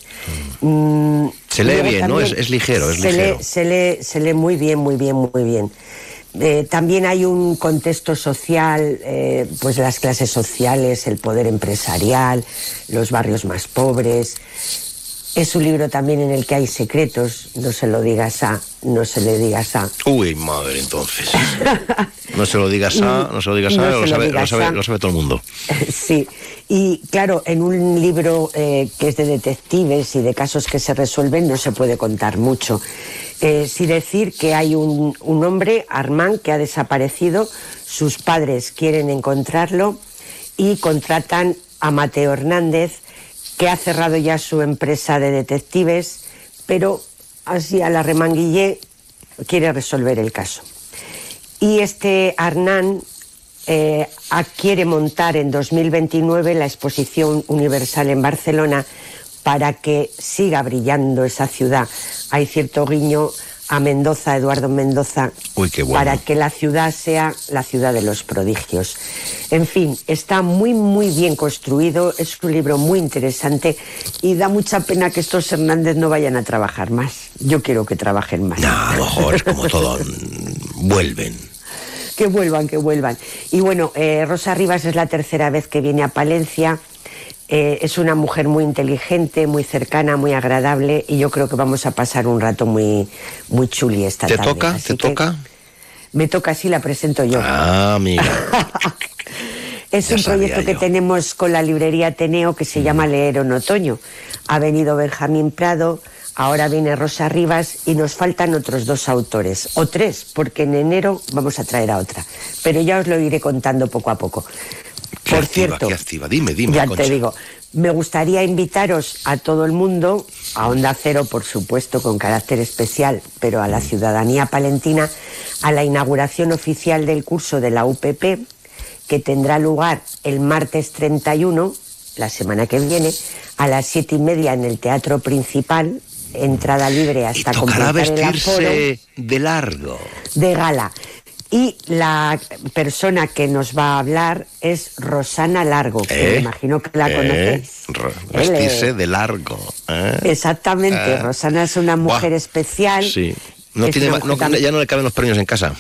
Mm, Se lee bien, ¿no? es ligero, es se ligero. Lee, se, lee, se lee muy bien, muy bien, muy bien. Eh, también hay un contexto social, eh, pues las clases sociales, el poder empresarial, los barrios más pobres. Es un libro también en el que hay secretos, no se lo digas a, no se le digas a. Uy, madre, entonces. No se lo digas a, no se lo digas a, No lo, sabe, lo, digas sabe, a. lo sabe todo el mundo. Sí, y claro, en un libro eh, que es de detectives y de casos que se resuelven no se puede contar mucho. Eh, sí decir que hay un, un hombre, Armand, que ha desaparecido, sus padres quieren encontrarlo y contratan a Mateo Hernández, que ha cerrado ya su empresa de detectives, pero así a la remanguillé quiere resolver el caso. Y este Arnán eh, quiere montar en 2029 la exposición universal en Barcelona para que siga brillando esa ciudad. Hay cierto guiño a Mendoza, Eduardo Mendoza, Uy, qué bueno. para que la ciudad sea la ciudad de los prodigios. En fin, está muy, muy bien construido, es un libro muy interesante y da mucha pena que estos Hernández no vayan a trabajar más. Yo quiero que trabajen más. A lo mejor es como todo. Vuelven. Que vuelvan, que vuelvan. Y bueno, eh, Rosa Rivas es la tercera vez que viene a Palencia. Eh, es una mujer muy inteligente, muy cercana, muy agradable y yo creo que vamos a pasar un rato muy, muy chuli esta ¿Te tarde. toca? Así ¿Te toca? Me toca, sí, la presento yo. Ah, amiga. Es Ya un proyecto que yo. tenemos con la librería Ateneo que se llama Leer en Otoño. Ha venido Benjamín Prado, ahora viene Rosa Rivas y nos faltan otros dos autores, o tres, porque en enero vamos a traer a otra. Pero ya os lo iré contando poco a poco. Qué Por activa, cierto, qué activa. Dime, dime, ya Concha. te digo, me gustaría invitaros a todo el mundo, a Onda Cero, por supuesto, con carácter especial, pero a la ciudadanía palentina, a la inauguración oficial del curso de la UPP, que tendrá lugar el martes 31, la semana que viene, a las siete y media en el Teatro Principal, entrada libre hasta Tocará completar el aforo vestirse de largo. de gala. Y la persona que nos va a hablar es Rosana Largo, que me ¿Eh? imagino que la ¿Eh? conocéis. Vestirse de largo. ¿eh? Exactamente, Eh. Rosana es una mujer especial. Sí. No Es tiene, no- ya no le caben los premios en casa.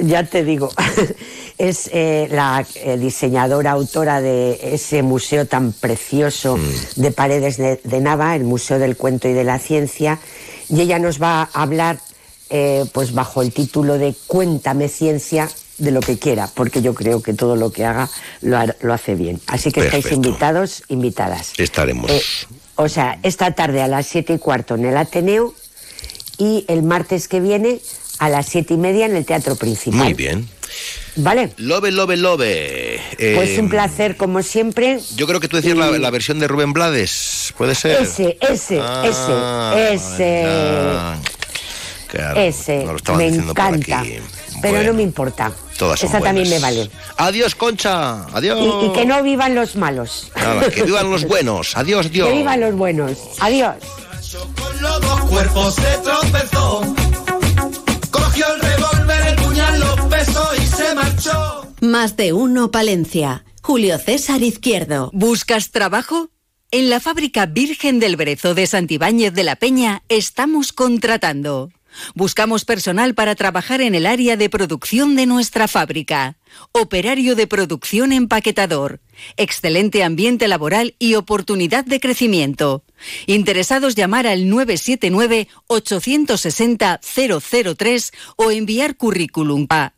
Ya te digo, es eh, la eh, diseñadora, autora de ese museo tan precioso Mm. de Paredes de, de Nava, el Museo del Cuento y de la Ciencia, y ella nos va a hablar, eh, pues bajo el título de Cuéntame Ciencia de lo que quiera, porque yo creo que todo lo que haga lo, lo hace bien. Así que estáis invitados, invitadas. Estaremos. Eh, o sea, esta tarde a las siete y cuarto en el Ateneo y el martes que viene a las siete y media en el Teatro Principal. Muy bien. ¿Vale? Love, love, love. Pues Eh, un placer, como siempre. Yo creo que tú decías la, la versión de Rubén Blades. ¿Puede ser? Ese, ese, Ah, ese, ese, ah, claro, ese. nos lo Me encanta. aquí. Pero Bueno, no me importa. Todas son Esa también me vale. Adiós, Concha. Adiós. Y, y que no vivan los malos. Nada, que vivan los buenos. Adiós, adiós. Que vivan los buenos. Adiós. Los dos cuerpos se tropezó. Cogió el revólver, el puñal, los pesos y se marchó. Más de uno Palencia. Julio César Izquierdo. ¿Buscas trabajo? En la fábrica Virgen del Brezo de Santibáñez de la Peña estamos contratando. Buscamos personal para trabajar en el área de producción de nuestra fábrica. Operario de producción empaquetador. Excelente ambiente laboral y oportunidad de crecimiento. Interesados llamar al 979-860-003 o enviar currículum a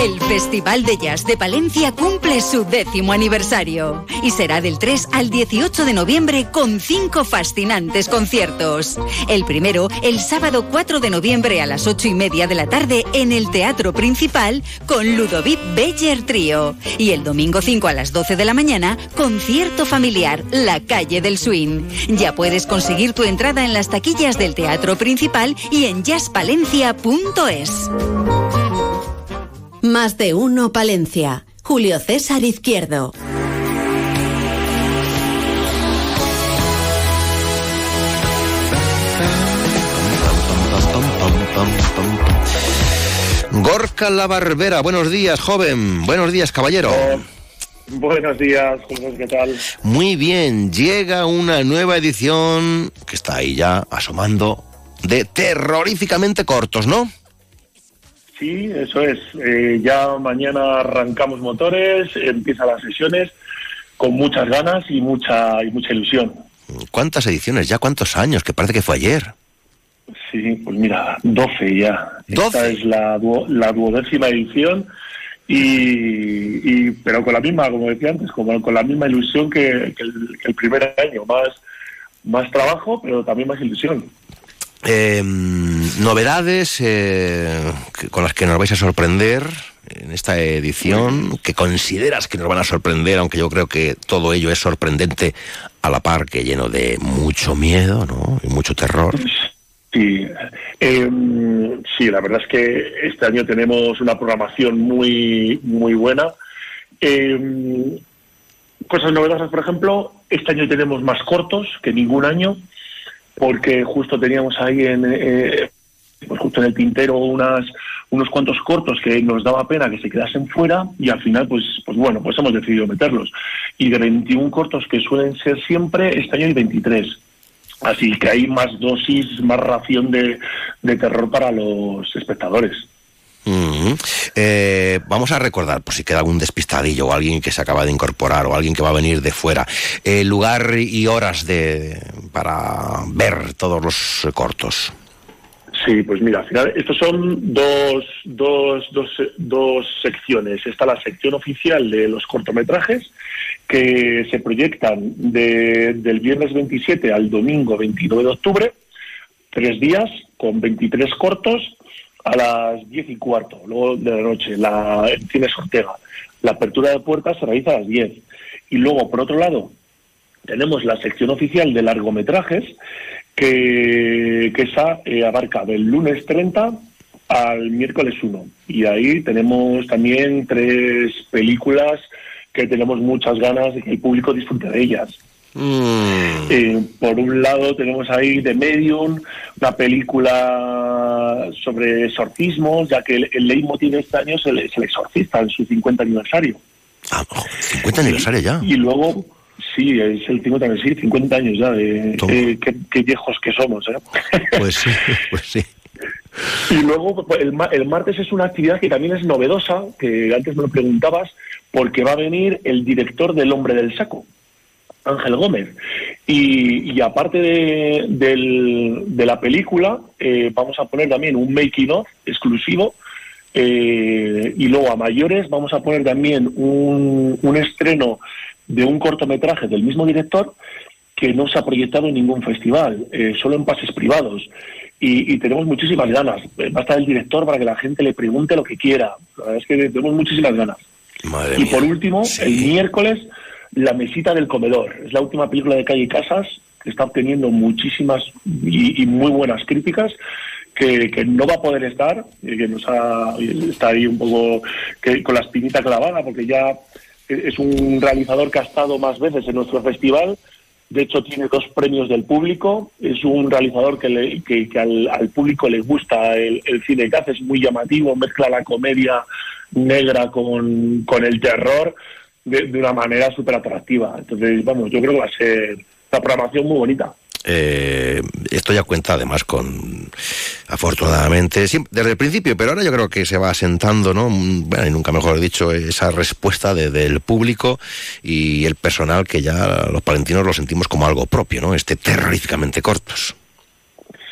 El Festival de Jazz de Palencia cumple su décimo aniversario y será del 3 al 18 de noviembre con cinco fascinantes conciertos. El primero, el sábado 4 de noviembre a las 8 y media de la tarde en el Teatro Principal con Ludovic Beller Trío. Y el domingo 5 a las 12 de la mañana, concierto familiar La Calle del Swing. Ya puedes conseguir tu entrada en las taquillas del Teatro Principal y en jazzpalencia.es. Más de uno Palencia. Julio César Izquierdo. Gorka la Barbera, buenos días, joven. Buenos días, caballero. Buenos días, José, ¿qué tal? Muy bien, llega una nueva edición que está ahí ya asomando de terroríficamente cortos, ¿no? Sí, eso es. Eh, ya mañana arrancamos motores, empiezan las sesiones con muchas ganas y mucha y mucha ilusión. ¿Cuántas ediciones ya? ¿Cuántos años? Que parece que fue ayer. Sí, pues mira, 12 ya. Esta es la, la duodécima edición y, y- pero con la misma, como decía antes, como con la misma ilusión que, que el, que el primer año. Más, más trabajo, pero también más ilusión. Eh, novedades eh, con las que nos vais a sorprender en esta edición, que consideras que nos van a sorprender, aunque yo creo que todo ello es sorprendente a la par que lleno de mucho miedo ¿no? y mucho terror. Sí, eh, sí, la verdad es que este año tenemos una programación muy, muy buena. Eh, cosas novedosas, por ejemplo, este año tenemos más cortos que ningún año, porque justo teníamos ahí en, eh, pues justo en el tintero unas, unos cuantos cortos que nos daba pena que se quedasen fuera y al final, pues, pues bueno, pues hemos decidido meterlos. Y de 21 cortos que suelen ser siempre, este año hay 23. Así que hay más dosis, más ración de, de terror para los espectadores. Eh, vamos a recordar, por si queda algún despistadillo o alguien que se acaba de incorporar o alguien que va a venir de fuera, lugar y horas de para ver todos los cortos. Sí, pues mira, al final estos son dos, dos, dos, dos secciones. Está la sección oficial de los cortometrajes que se proyectan de- del viernes 27 al domingo 29 de octubre, tres días con 23 cortos a las 10 y cuarto, luego de la noche, la, en Cines Ortega. La apertura de puertas se realiza a las 10. Y luego, por otro lado, tenemos la sección oficial de largometrajes que, que esa eh, abarca del lunes 30 al miércoles 1. Y ahí tenemos también tres películas que tenemos muchas ganas de que el público disfrute de ellas. Eh, por un lado tenemos ahí The Medium, una película sobre exorcismos, ya que el, el leitmotiv de este año es el, es el exorcista en su 50 aniversario. 50 aniversario ya. Y luego, sí, es el 50 aniversario, sí, 50 años ya, de eh, qué, qué viejos que somos. ¿eh? Pues sí, pues sí. Y luego pues, el, el martes es una actividad que también es novedosa, que antes me lo preguntabas, porque va a venir el director del Hombre del Saco, Ángel Gómez. Y, y aparte de, del- de la película, eh, vamos a poner también un making of exclusivo. eh, y luego a mayores vamos a poner también un, un estreno de un cortometraje del mismo director que no se ha proyectado en ningún festival, eh, solo en pases privados. Y, y tenemos muchísimas ganas. Eh, Va a estar el director para que la gente le pregunte lo que quiera. La verdad es que tenemos muchísimas ganas. Madre y mía. por último, el miércoles, La Mesita del Comedor. Es la última película de Calle Casas que está obteniendo muchísimas y, y muy buenas críticas. Que, que no va a poder estar, eh, que nos ha, está ahí un poco que, con la espinita clavada, porque ya es un realizador que ha estado más veces en nuestro festival. De hecho, tiene dos premios del público. Es un realizador que, le- que- que al, al público le gusta el, el cine que hace. Es muy llamativo, mezcla la comedia negra con, con el terror. De, de una manera súper atractiva. Entonces, vamos, yo creo que va a ser una programación muy bonita. Eh, esto ya cuenta además con, afortunadamente, siempre, desde el principio, pero ahora yo creo que se va asentando, ¿no? Mm, Bueno, y nunca mejor dicho, esa respuesta de- del público y el personal que ya los palentinos lo sentimos como algo propio, ¿no? Este terroríficamente cortos.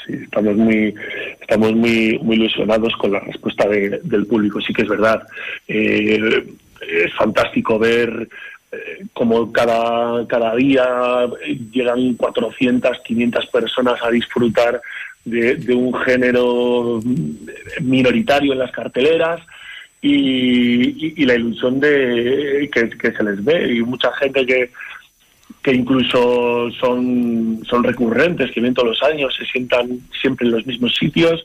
Sí, estamos muy estamos muy muy ilusionados con la respuesta de- del público sí que es verdad Eh, es fantástico ver eh, como cada cada día llegan 400 500 personas a disfrutar de, un género minoritario en las carteleras y, la ilusión de que, que se les ve. Y mucha gente que que incluso son, son recurrentes, que vienen todos los años, se sientan siempre en los mismos sitios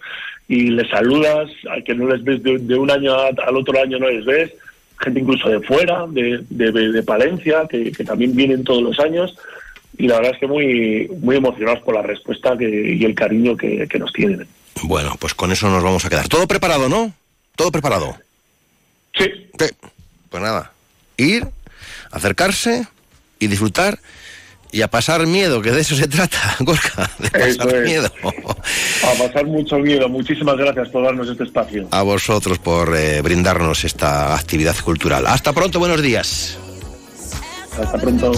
y les saludas, al que no les ves de, de un año al otro año no les ves, gente incluso de fuera, de, de, de Palencia, que, que también vienen todos los años y la verdad es que muy, muy emocionados por la respuesta que, y el cariño que, que nos tienen. Bueno, pues con eso nos vamos a quedar. Todo preparado, ¿no? Todo preparado. Sí. Pues nada, ir, acercarse y disfrutar y a pasar miedo, que de eso se trata, Gorka, de pasar es. miedo. A pasar mucho miedo. Muchísimas gracias por darnos este espacio. A vosotros por eh, brindarnos esta actividad cultural. Hasta pronto, buenos días. Hasta pronto.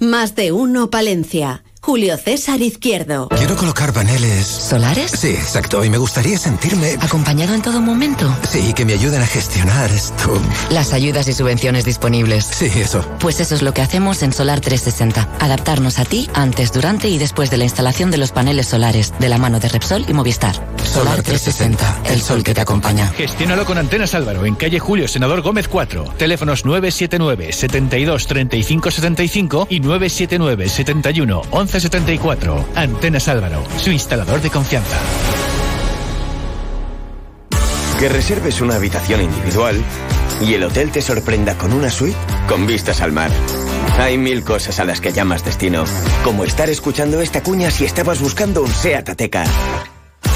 Más de uno Palencia. Julio César Izquierdo. Quiero colocar paneles. ¿Solares? Sí, exacto. Y me gustaría sentirme. ¿Acompañado en todo momento? Sí, que me ayuden a gestionar esto. Las ayudas y subvenciones disponibles. Sí, eso. Pues eso es lo que hacemos en Solar 360. Adaptarnos a ti antes, durante y después de la instalación de los paneles solares, de la mano de Repsol y Movistar. Solar 360, el sol que te acompaña. Gestiónalo con Antenas Álvaro en calle Julio Senador Gómez 4. Teléfonos 979 72 35 75 y 979 71 11 74. Antenas Álvaro, su instalador de confianza. Que reserves una habitación individual y el hotel te sorprenda con una suite con vistas al mar. Hay mil cosas a las que llamas destino, como estar escuchando esta cuña si estabas buscando un SEAT Ateca.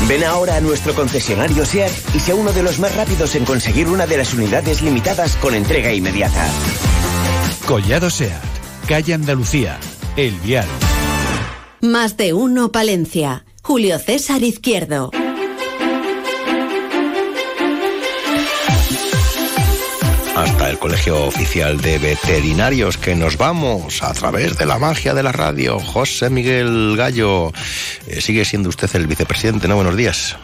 Ven ahora a nuestro concesionario SEAT y sea uno de los más rápidos en conseguir una de las unidades limitadas con entrega inmediata. Collado Seat, calle Andalucía, El Vial. Más de uno Palencia. Julio César Izquierdo. Hasta el Colegio Oficial de Veterinarios que nos vamos a través de la magia de la radio. José Miguel Gallo, eh, sigue siendo usted el vicepresidente, ¿no? Buenos días.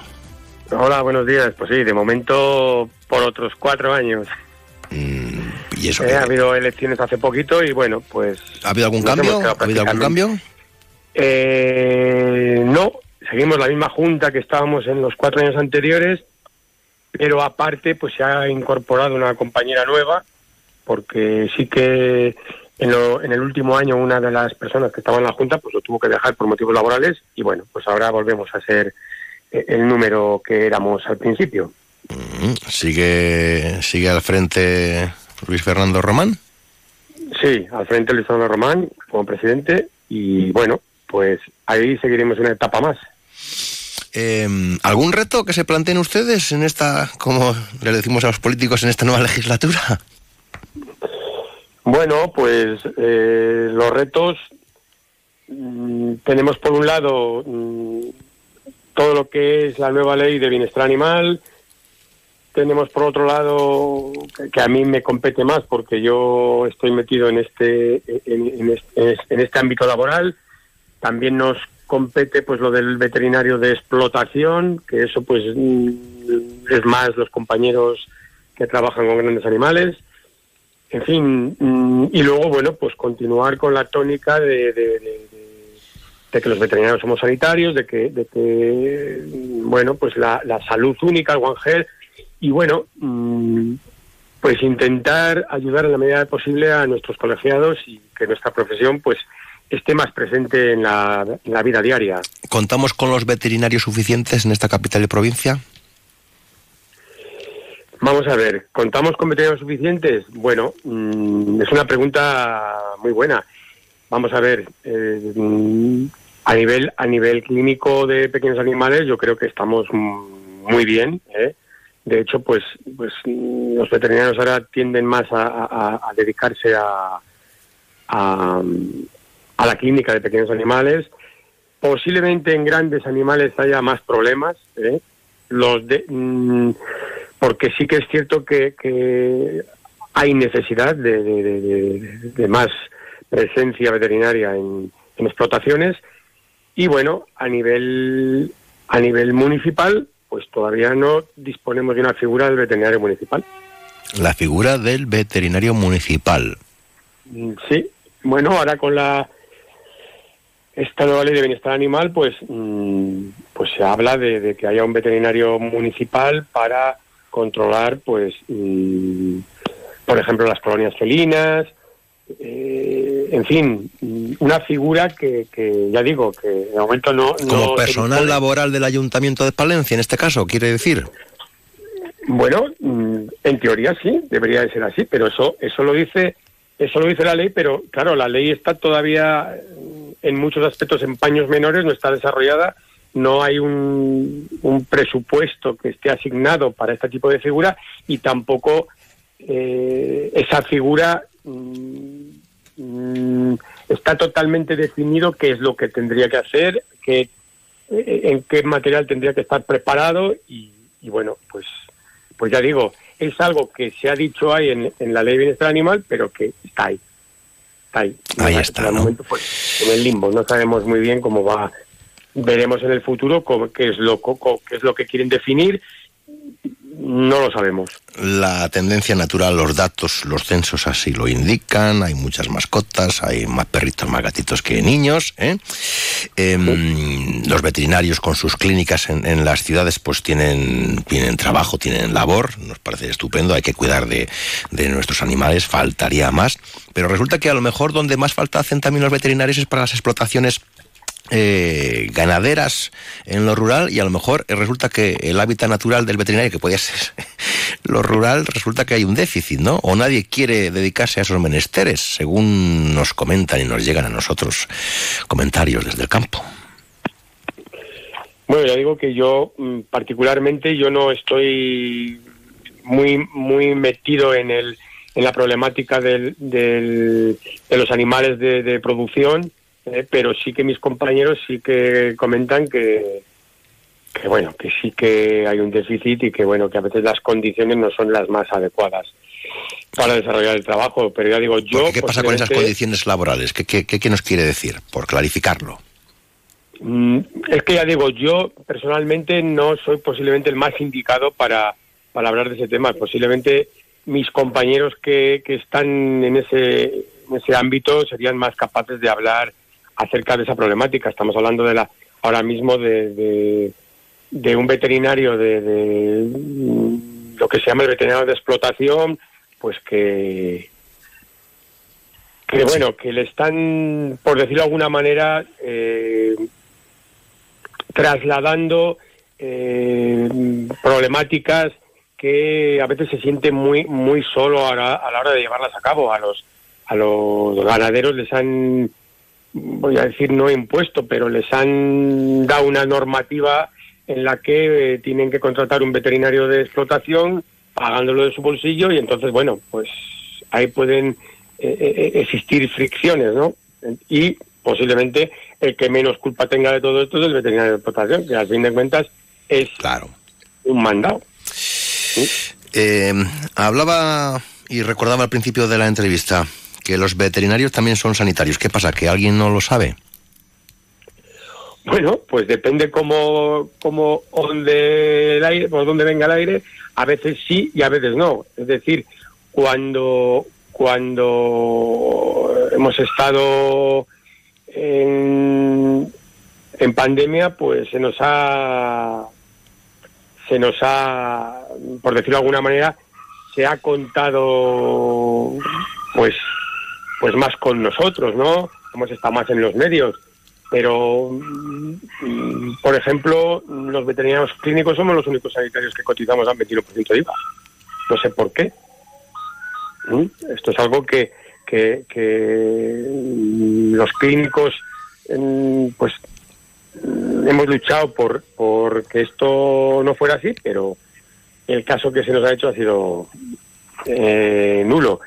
Hola, buenos días. Pues sí, de momento por otros cuatro años. ¿Y eso Eh, ha habido elecciones hace poquito y bueno, pues... ¿Ha habido algún cambio? ¿Ha habido algún cambio? Eh, no, seguimos la misma junta que estábamos en los cuatro años anteriores, pero aparte pues se ha incorporado una compañera nueva, porque sí que en, lo- en el último año una de las personas que estaba en la junta pues lo tuvo que dejar por motivos laborales y bueno, pues ahora volvemos a ser eh, el número que éramos al principio. Mm, ¿Sigue, ¿Sigue al frente Luis Fernando Román? Sí, al frente Luis Fernando Román como presidente y bueno, pues ahí seguiremos una etapa más. Eh, ¿Algún reto que se planteen ustedes en esta, como le decimos a los políticos, en esta nueva legislatura? Bueno, pues eh, los retos mm, tenemos por un lado mm, todo lo que es la nueva ley de bienestar animal. Tenemos por otro lado que, a mí me compete más porque yo estoy metido en este en este, en este ámbito laboral. También nos compete pues lo del veterinario de explotación, que eso pues mm, es más los compañeros que trabajan con grandes animales. En fin, mm, y luego, bueno, pues continuar con la tónica de, de- que los veterinarios somos sanitarios, de que, de que mm, bueno, pues la, la salud única, el Health, y bueno, pues intentar ayudar en la medida posible a nuestros colegiados y que nuestra profesión, pues, esté más presente en la, en la vida diaria. ¿Contamos con los veterinarios suficientes en esta capital y provincia? Vamos a ver, ¿contamos con veterinarios suficientes? Bueno, mm, es una pregunta muy buena. Vamos a ver, eh, a nivel a nivel clínico de pequeños animales yo creo que estamos muy bien ¿eh? de hecho pues pues los veterinarios ahora tienden más a, dedicarse a, a, la clínica de pequeños animales. Posiblemente en grandes animales haya más problemas ¿eh? los de, mm, porque sí que es cierto que, hay necesidad de, más presencia veterinaria en, explotaciones. Y bueno a nivel a nivel municipal pues todavía no disponemos de una figura del veterinario municipal. La figura del veterinario municipal. Mm, sí. Bueno ahora con la esta nueva ley de bienestar animal, pues, mm, pues se habla de, que haya un veterinario municipal para controlar, pues, mm, por ejemplo, las colonias felinas, eh, en fin, mm, una figura que, ya digo, que de momento no... Como personal laboral del Ayuntamiento de Palencia, en este caso, quiere decir. Bueno, en teoría sí, debería de ser así, pero eso, eso lo dice, eso lo dice la ley, pero claro, la ley está todavía en muchos aspectos en paños menores, no está desarrollada, no hay un, presupuesto que esté asignado para este tipo de figura y tampoco eh, esa figura mm, mm, está totalmente definido qué es lo que tendría que hacer, qué, eh, en qué material tendría que estar preparado y, bueno, pues, pues ya digo, es algo que se ha dicho ahí en, en la ley de bienestar animal, pero que está ahí ahí. Ahí está, ¿no? Pues, en el limbo, no sabemos muy bien cómo va. Veremos en el futuro qué es lo qué es lo que quieren definir no lo sabemos. La tendencia natural, los datos, los censos así lo indican. Hay muchas mascotas, hay más perritos, más gatitos que niños. ¿eh? Em, los veterinarios con sus clínicas en, las ciudades pues tienen, tienen trabajo, tienen labor. Nos parece estupendo, hay que cuidar de, de nuestros animales, faltaría más. Pero resulta que a lo mejor donde más falta hacen también los veterinarios es para las explotaciones eh, ganaderas en lo rural y a lo mejor resulta que el hábitat natural del veterinario, que podía ser lo rural, resulta que hay un déficit, ¿no? O nadie quiere dedicarse a esos menesteres, según nos comentan y nos llegan a nosotros comentarios desde el campo. Bueno, ya digo que yo mm, particularmente yo no estoy muy muy metido en el en la problemática del, de los animales de producción eh, pero sí que mis compañeros sí que comentan que, que bueno, que sí que hay un déficit y que bueno, que a veces las condiciones no son las más adecuadas para desarrollar el trabajo. Pero ya digo, yo... ¿Qué pasa con esas condiciones laborales? ¿Qué, qué, qué nos quiere decir? Por clarificarlo. Mm, es que ya digo, yo personalmente no soy posiblemente el más indicado para, para hablar de ese tema. Posiblemente mis compañeros que, que están en ese, en ese ámbito serían más capaces de hablar acerca de esa problemática. Estamos hablando de la ahora mismo de, de, un veterinario de, lo que se llama el veterinario de explotación, pues que que bueno, que le están, por decirlo de alguna manera, eh, trasladando eh, problemáticas que a veces se siente muy muy solo a la, a la hora de llevarlas a cabo. A los a los ganaderos les han voy a decir no impuesto, pero les han dado una normativa en la que eh, tienen que contratar un veterinario de explotación pagándolo de su bolsillo y entonces, bueno, pues ahí pueden eh, eh, existir fricciones, ¿no? Y posiblemente el que menos culpa tenga de todo esto es el veterinario de explotación, que al fin de cuentas es claro. un mandado. hablaba y recordaba al principio de la entrevista que los veterinarios también son sanitarios. ¿Qué pasa? ¿Que alguien no lo sabe? Bueno, pues depende cómo, cómo donde el aire, por dónde venga el aire, a veces sí y a veces no. Es decir, cuando, cuando hemos estado en, en pandemia, pues se nos ha, se nos ha, por decirlo de alguna manera, se ha contado, pues pues más con nosotros, ¿no? Hemos estado más en los medios. Pero, mm, por ejemplo, los veterinarios clínicos somos los únicos sanitarios que cotizamos al 21% de IVA. No sé por qué. ¿Mm? Esto es algo que, que, los clínicos pues hemos luchado por, por que esto no fuera así, pero el caso que se nos ha hecho ha sido eh, nulo.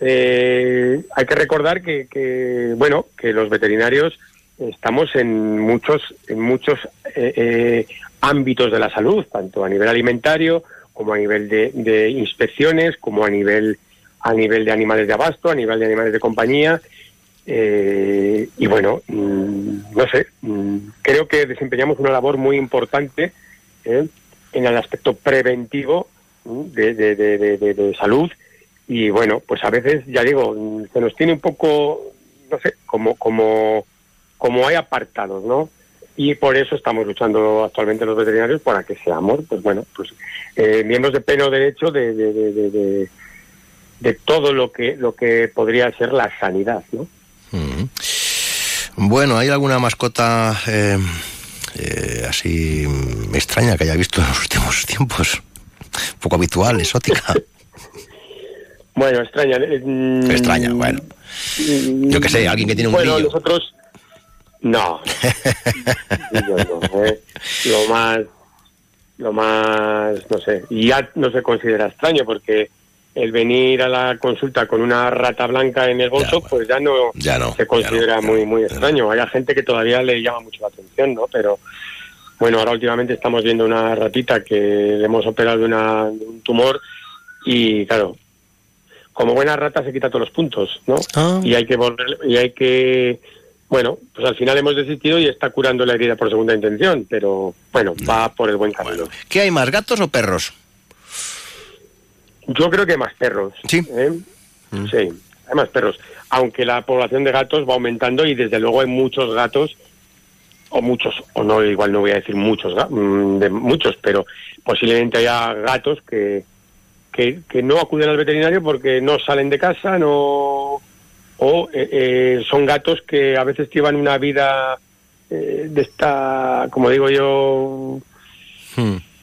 Eh, hay que recordar que, que, bueno, que los veterinarios estamos en muchos, en muchos eh, eh, ámbitos de la salud, tanto a nivel alimentario como a nivel de, de inspecciones, como a nivel a nivel de animales de abasto, a nivel de animales de compañía. Eh, y bueno, mm, no sé, mm, creo que desempeñamos una labor muy importante ¿eh? en el aspecto preventivo mm, de, de- salud. Y bueno, pues a veces, ya digo, se nos tiene un poco, no sé, como, como, como hay apartados, ¿no? Y por eso estamos luchando actualmente los veterinarios para que seamos, pues bueno, pues eh, miembros de pleno derecho de, de, de, de- de- todo lo que lo que podría ser la sanidad, ¿no? Mm. Bueno, ¿hay alguna mascota eh, eh, así extraña que haya visto en los últimos tiempos? Poco habitual, exótica. Bueno, extraña. eh, mm, Extraña, bueno. Yo qué sé, alguien que tiene un bueno, nosotros no. Yo no, ¿eh? Lo más lo más, no sé, y ya no se considera extraño porque el venir a la consulta con una rata blanca en el bolso, pues ya no, Ya no, se considera muy muy extraño. Hay gente que todavía le llama mucho la atención, ¿no? Pero bueno, ahora últimamente estamos viendo una ratita que le hemos operado una, de un tumor y claro, como buena rata se quita todos los puntos, ¿no? Y hay que volver, y hay que, bueno, pues al final hemos desistido y está curando la herida por segunda intención, pero bueno, va por el buen camino. ¿Qué hay más, gatos o perros? Yo creo que más perros. Sí. ¿eh? Sí, hay más perros. Aunque la población de gatos va aumentando y desde luego hay muchos gatos, o muchos, o no, igual no voy a decir muchos, mm, de muchos, pero posiblemente haya gatos que, que, que no acuden al veterinario porque no salen de casa, no o eh, eh, son gatos que a veces llevan una vida eh, de esta, como digo yo,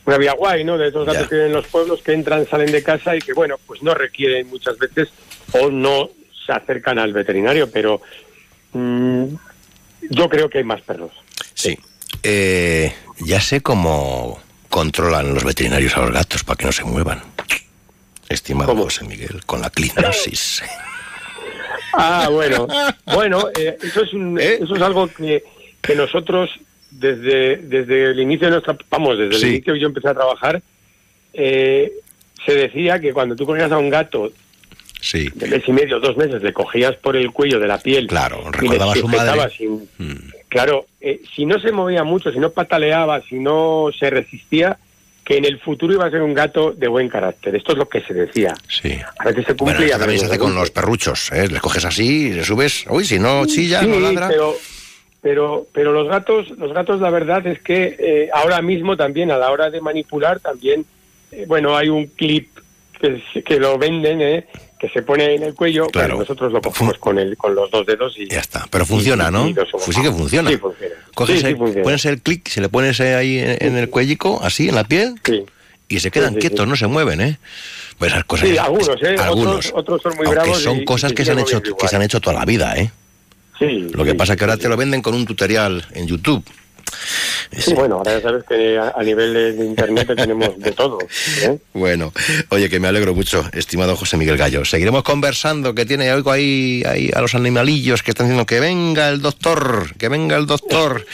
una vida guay, ¿no? De esos gatos que viven en los pueblos que entran, salen de casa y que, bueno, pues no requieren muchas veces o no se acercan al veterinario, pero mm, yo creo que hay más perros. Sí. Eh, ya sé cómo controlan los veterinarios a los gatos para que no se muevan. Estimado José Miguel, con la clinosis. Ah, bueno, bueno, eh, eso es un- eso es algo que, que nosotros desde desde el inicio de nuestra, vamos, desde el inicio que yo empecé a trabajar, eh, se decía que cuando tú cogías a un gato Sí. de mes y medio, dos meses, le cogías por el cuello de la piel, claro, y le recordaba a su madre. sin- claro, eh, si no se movía mucho, si no pataleaba, si no se resistía, que en el futuro iba a ser un gato de buen carácter. Esto es lo que se decía. Sí. A veces se Bueno, cumplía. eso también se hace con los perruchos, ¿eh? Les coges así, le subes, uy, si no chilla, sí, no ladra. pero pero pero los gatos los gatos la verdad es que eh, ahora mismo también a la hora de manipular también eh, bueno hay un clip que, que lo venden eh, que se pone en el cuello Claro. bueno, nosotros lo cogemos con el con los dos dedos y ya está pero funciona no pues sí que funciona. Sí funciona. Coges Sí, sí el- funciona. pones el clic si le pones ahí en, en el cuellico así en la piel y se quedan quietos no se mueven eh pues esas cosas sí algunos eh algunos. otros, otros son muy aunque bravos son y- cosas que se han hecho que se han hecho toda la vida eh Sí, lo que pasa es que ahora te lo venden con un tutorial en YouTube Sí, bueno, ahora ya sabes que a, nivel de, internet tenemos de todo. ¿eh? Bueno, oye, que me alegro mucho, estimado José Miguel Gallo. Seguiremos conversando, que tiene oigo ahí, ahí a los animalillos que están diciendo que venga el doctor, que venga el doctor,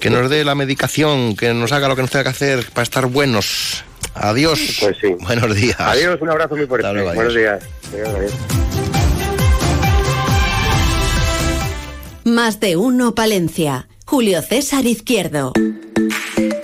que nos dé la medicación, que nos haga lo que nos tenga que hacer para estar buenos. Adiós. Pues sí. Buenos días. Adiós, un abrazo muy fuerte. Luego, Buenos días. Adiós, adiós. Más de uno Palencia. Julio César Izquierdo.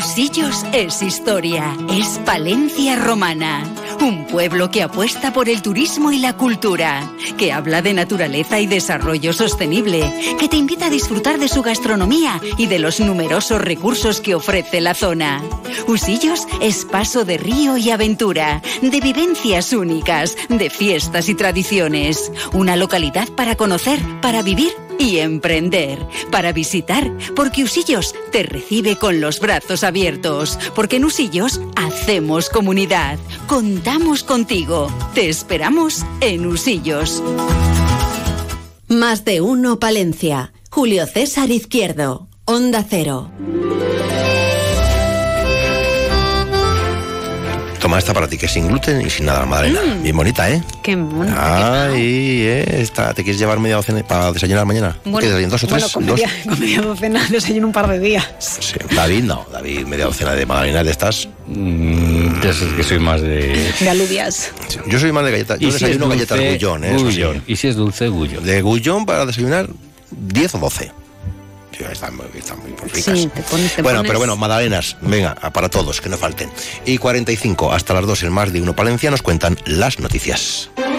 Usillos es historia, es Palencia romana. Un pueblo que apuesta por el turismo y la cultura, que habla de naturaleza y desarrollo sostenible, que te invita a disfrutar de su gastronomía y de los numerosos recursos que ofrece la zona. Usillos es paso de río y aventura, de vivencias únicas, de fiestas y tradiciones. Una localidad para conocer, para vivir y emprender, para visitar, porque Usillos te recibe con los brazos abiertos, porque en Usillos hacemos comunidad, contamos contigo, te esperamos en Usillos. Más de uno Palencia. Julio César Izquierdo. Onda Cero. Toma esta para ti, que es sin gluten y sin nada, madalena. Mm. Bien bonita, ¿eh? Qué mono. Ay, eh, esta, ¿te quieres llevar media docena para desayunar mañana? Bueno, ¿Qué, ¿Dos o bueno, tres? con ¿Dos? media, con media docena desayuno un par de días. Sí. David, no. David, media docena de magdalenas de estas. Mm, ya sé que soy más de... De alubias. Yo soy más de galletas. Yo ¿Y si desayuno dulce? galletas gullón, ¿eh? Sí. Gullón. ¿Y si es dulce, gullón? De gullón para desayunar, 10 o 12. Están muy, están muy ricas. Sí, te pones, te Bueno, pones- pero bueno, magdalenas, venga, para todos, que no falten. Y 45 hasta las 2 en más de uno Palencia nos cuentan las noticias.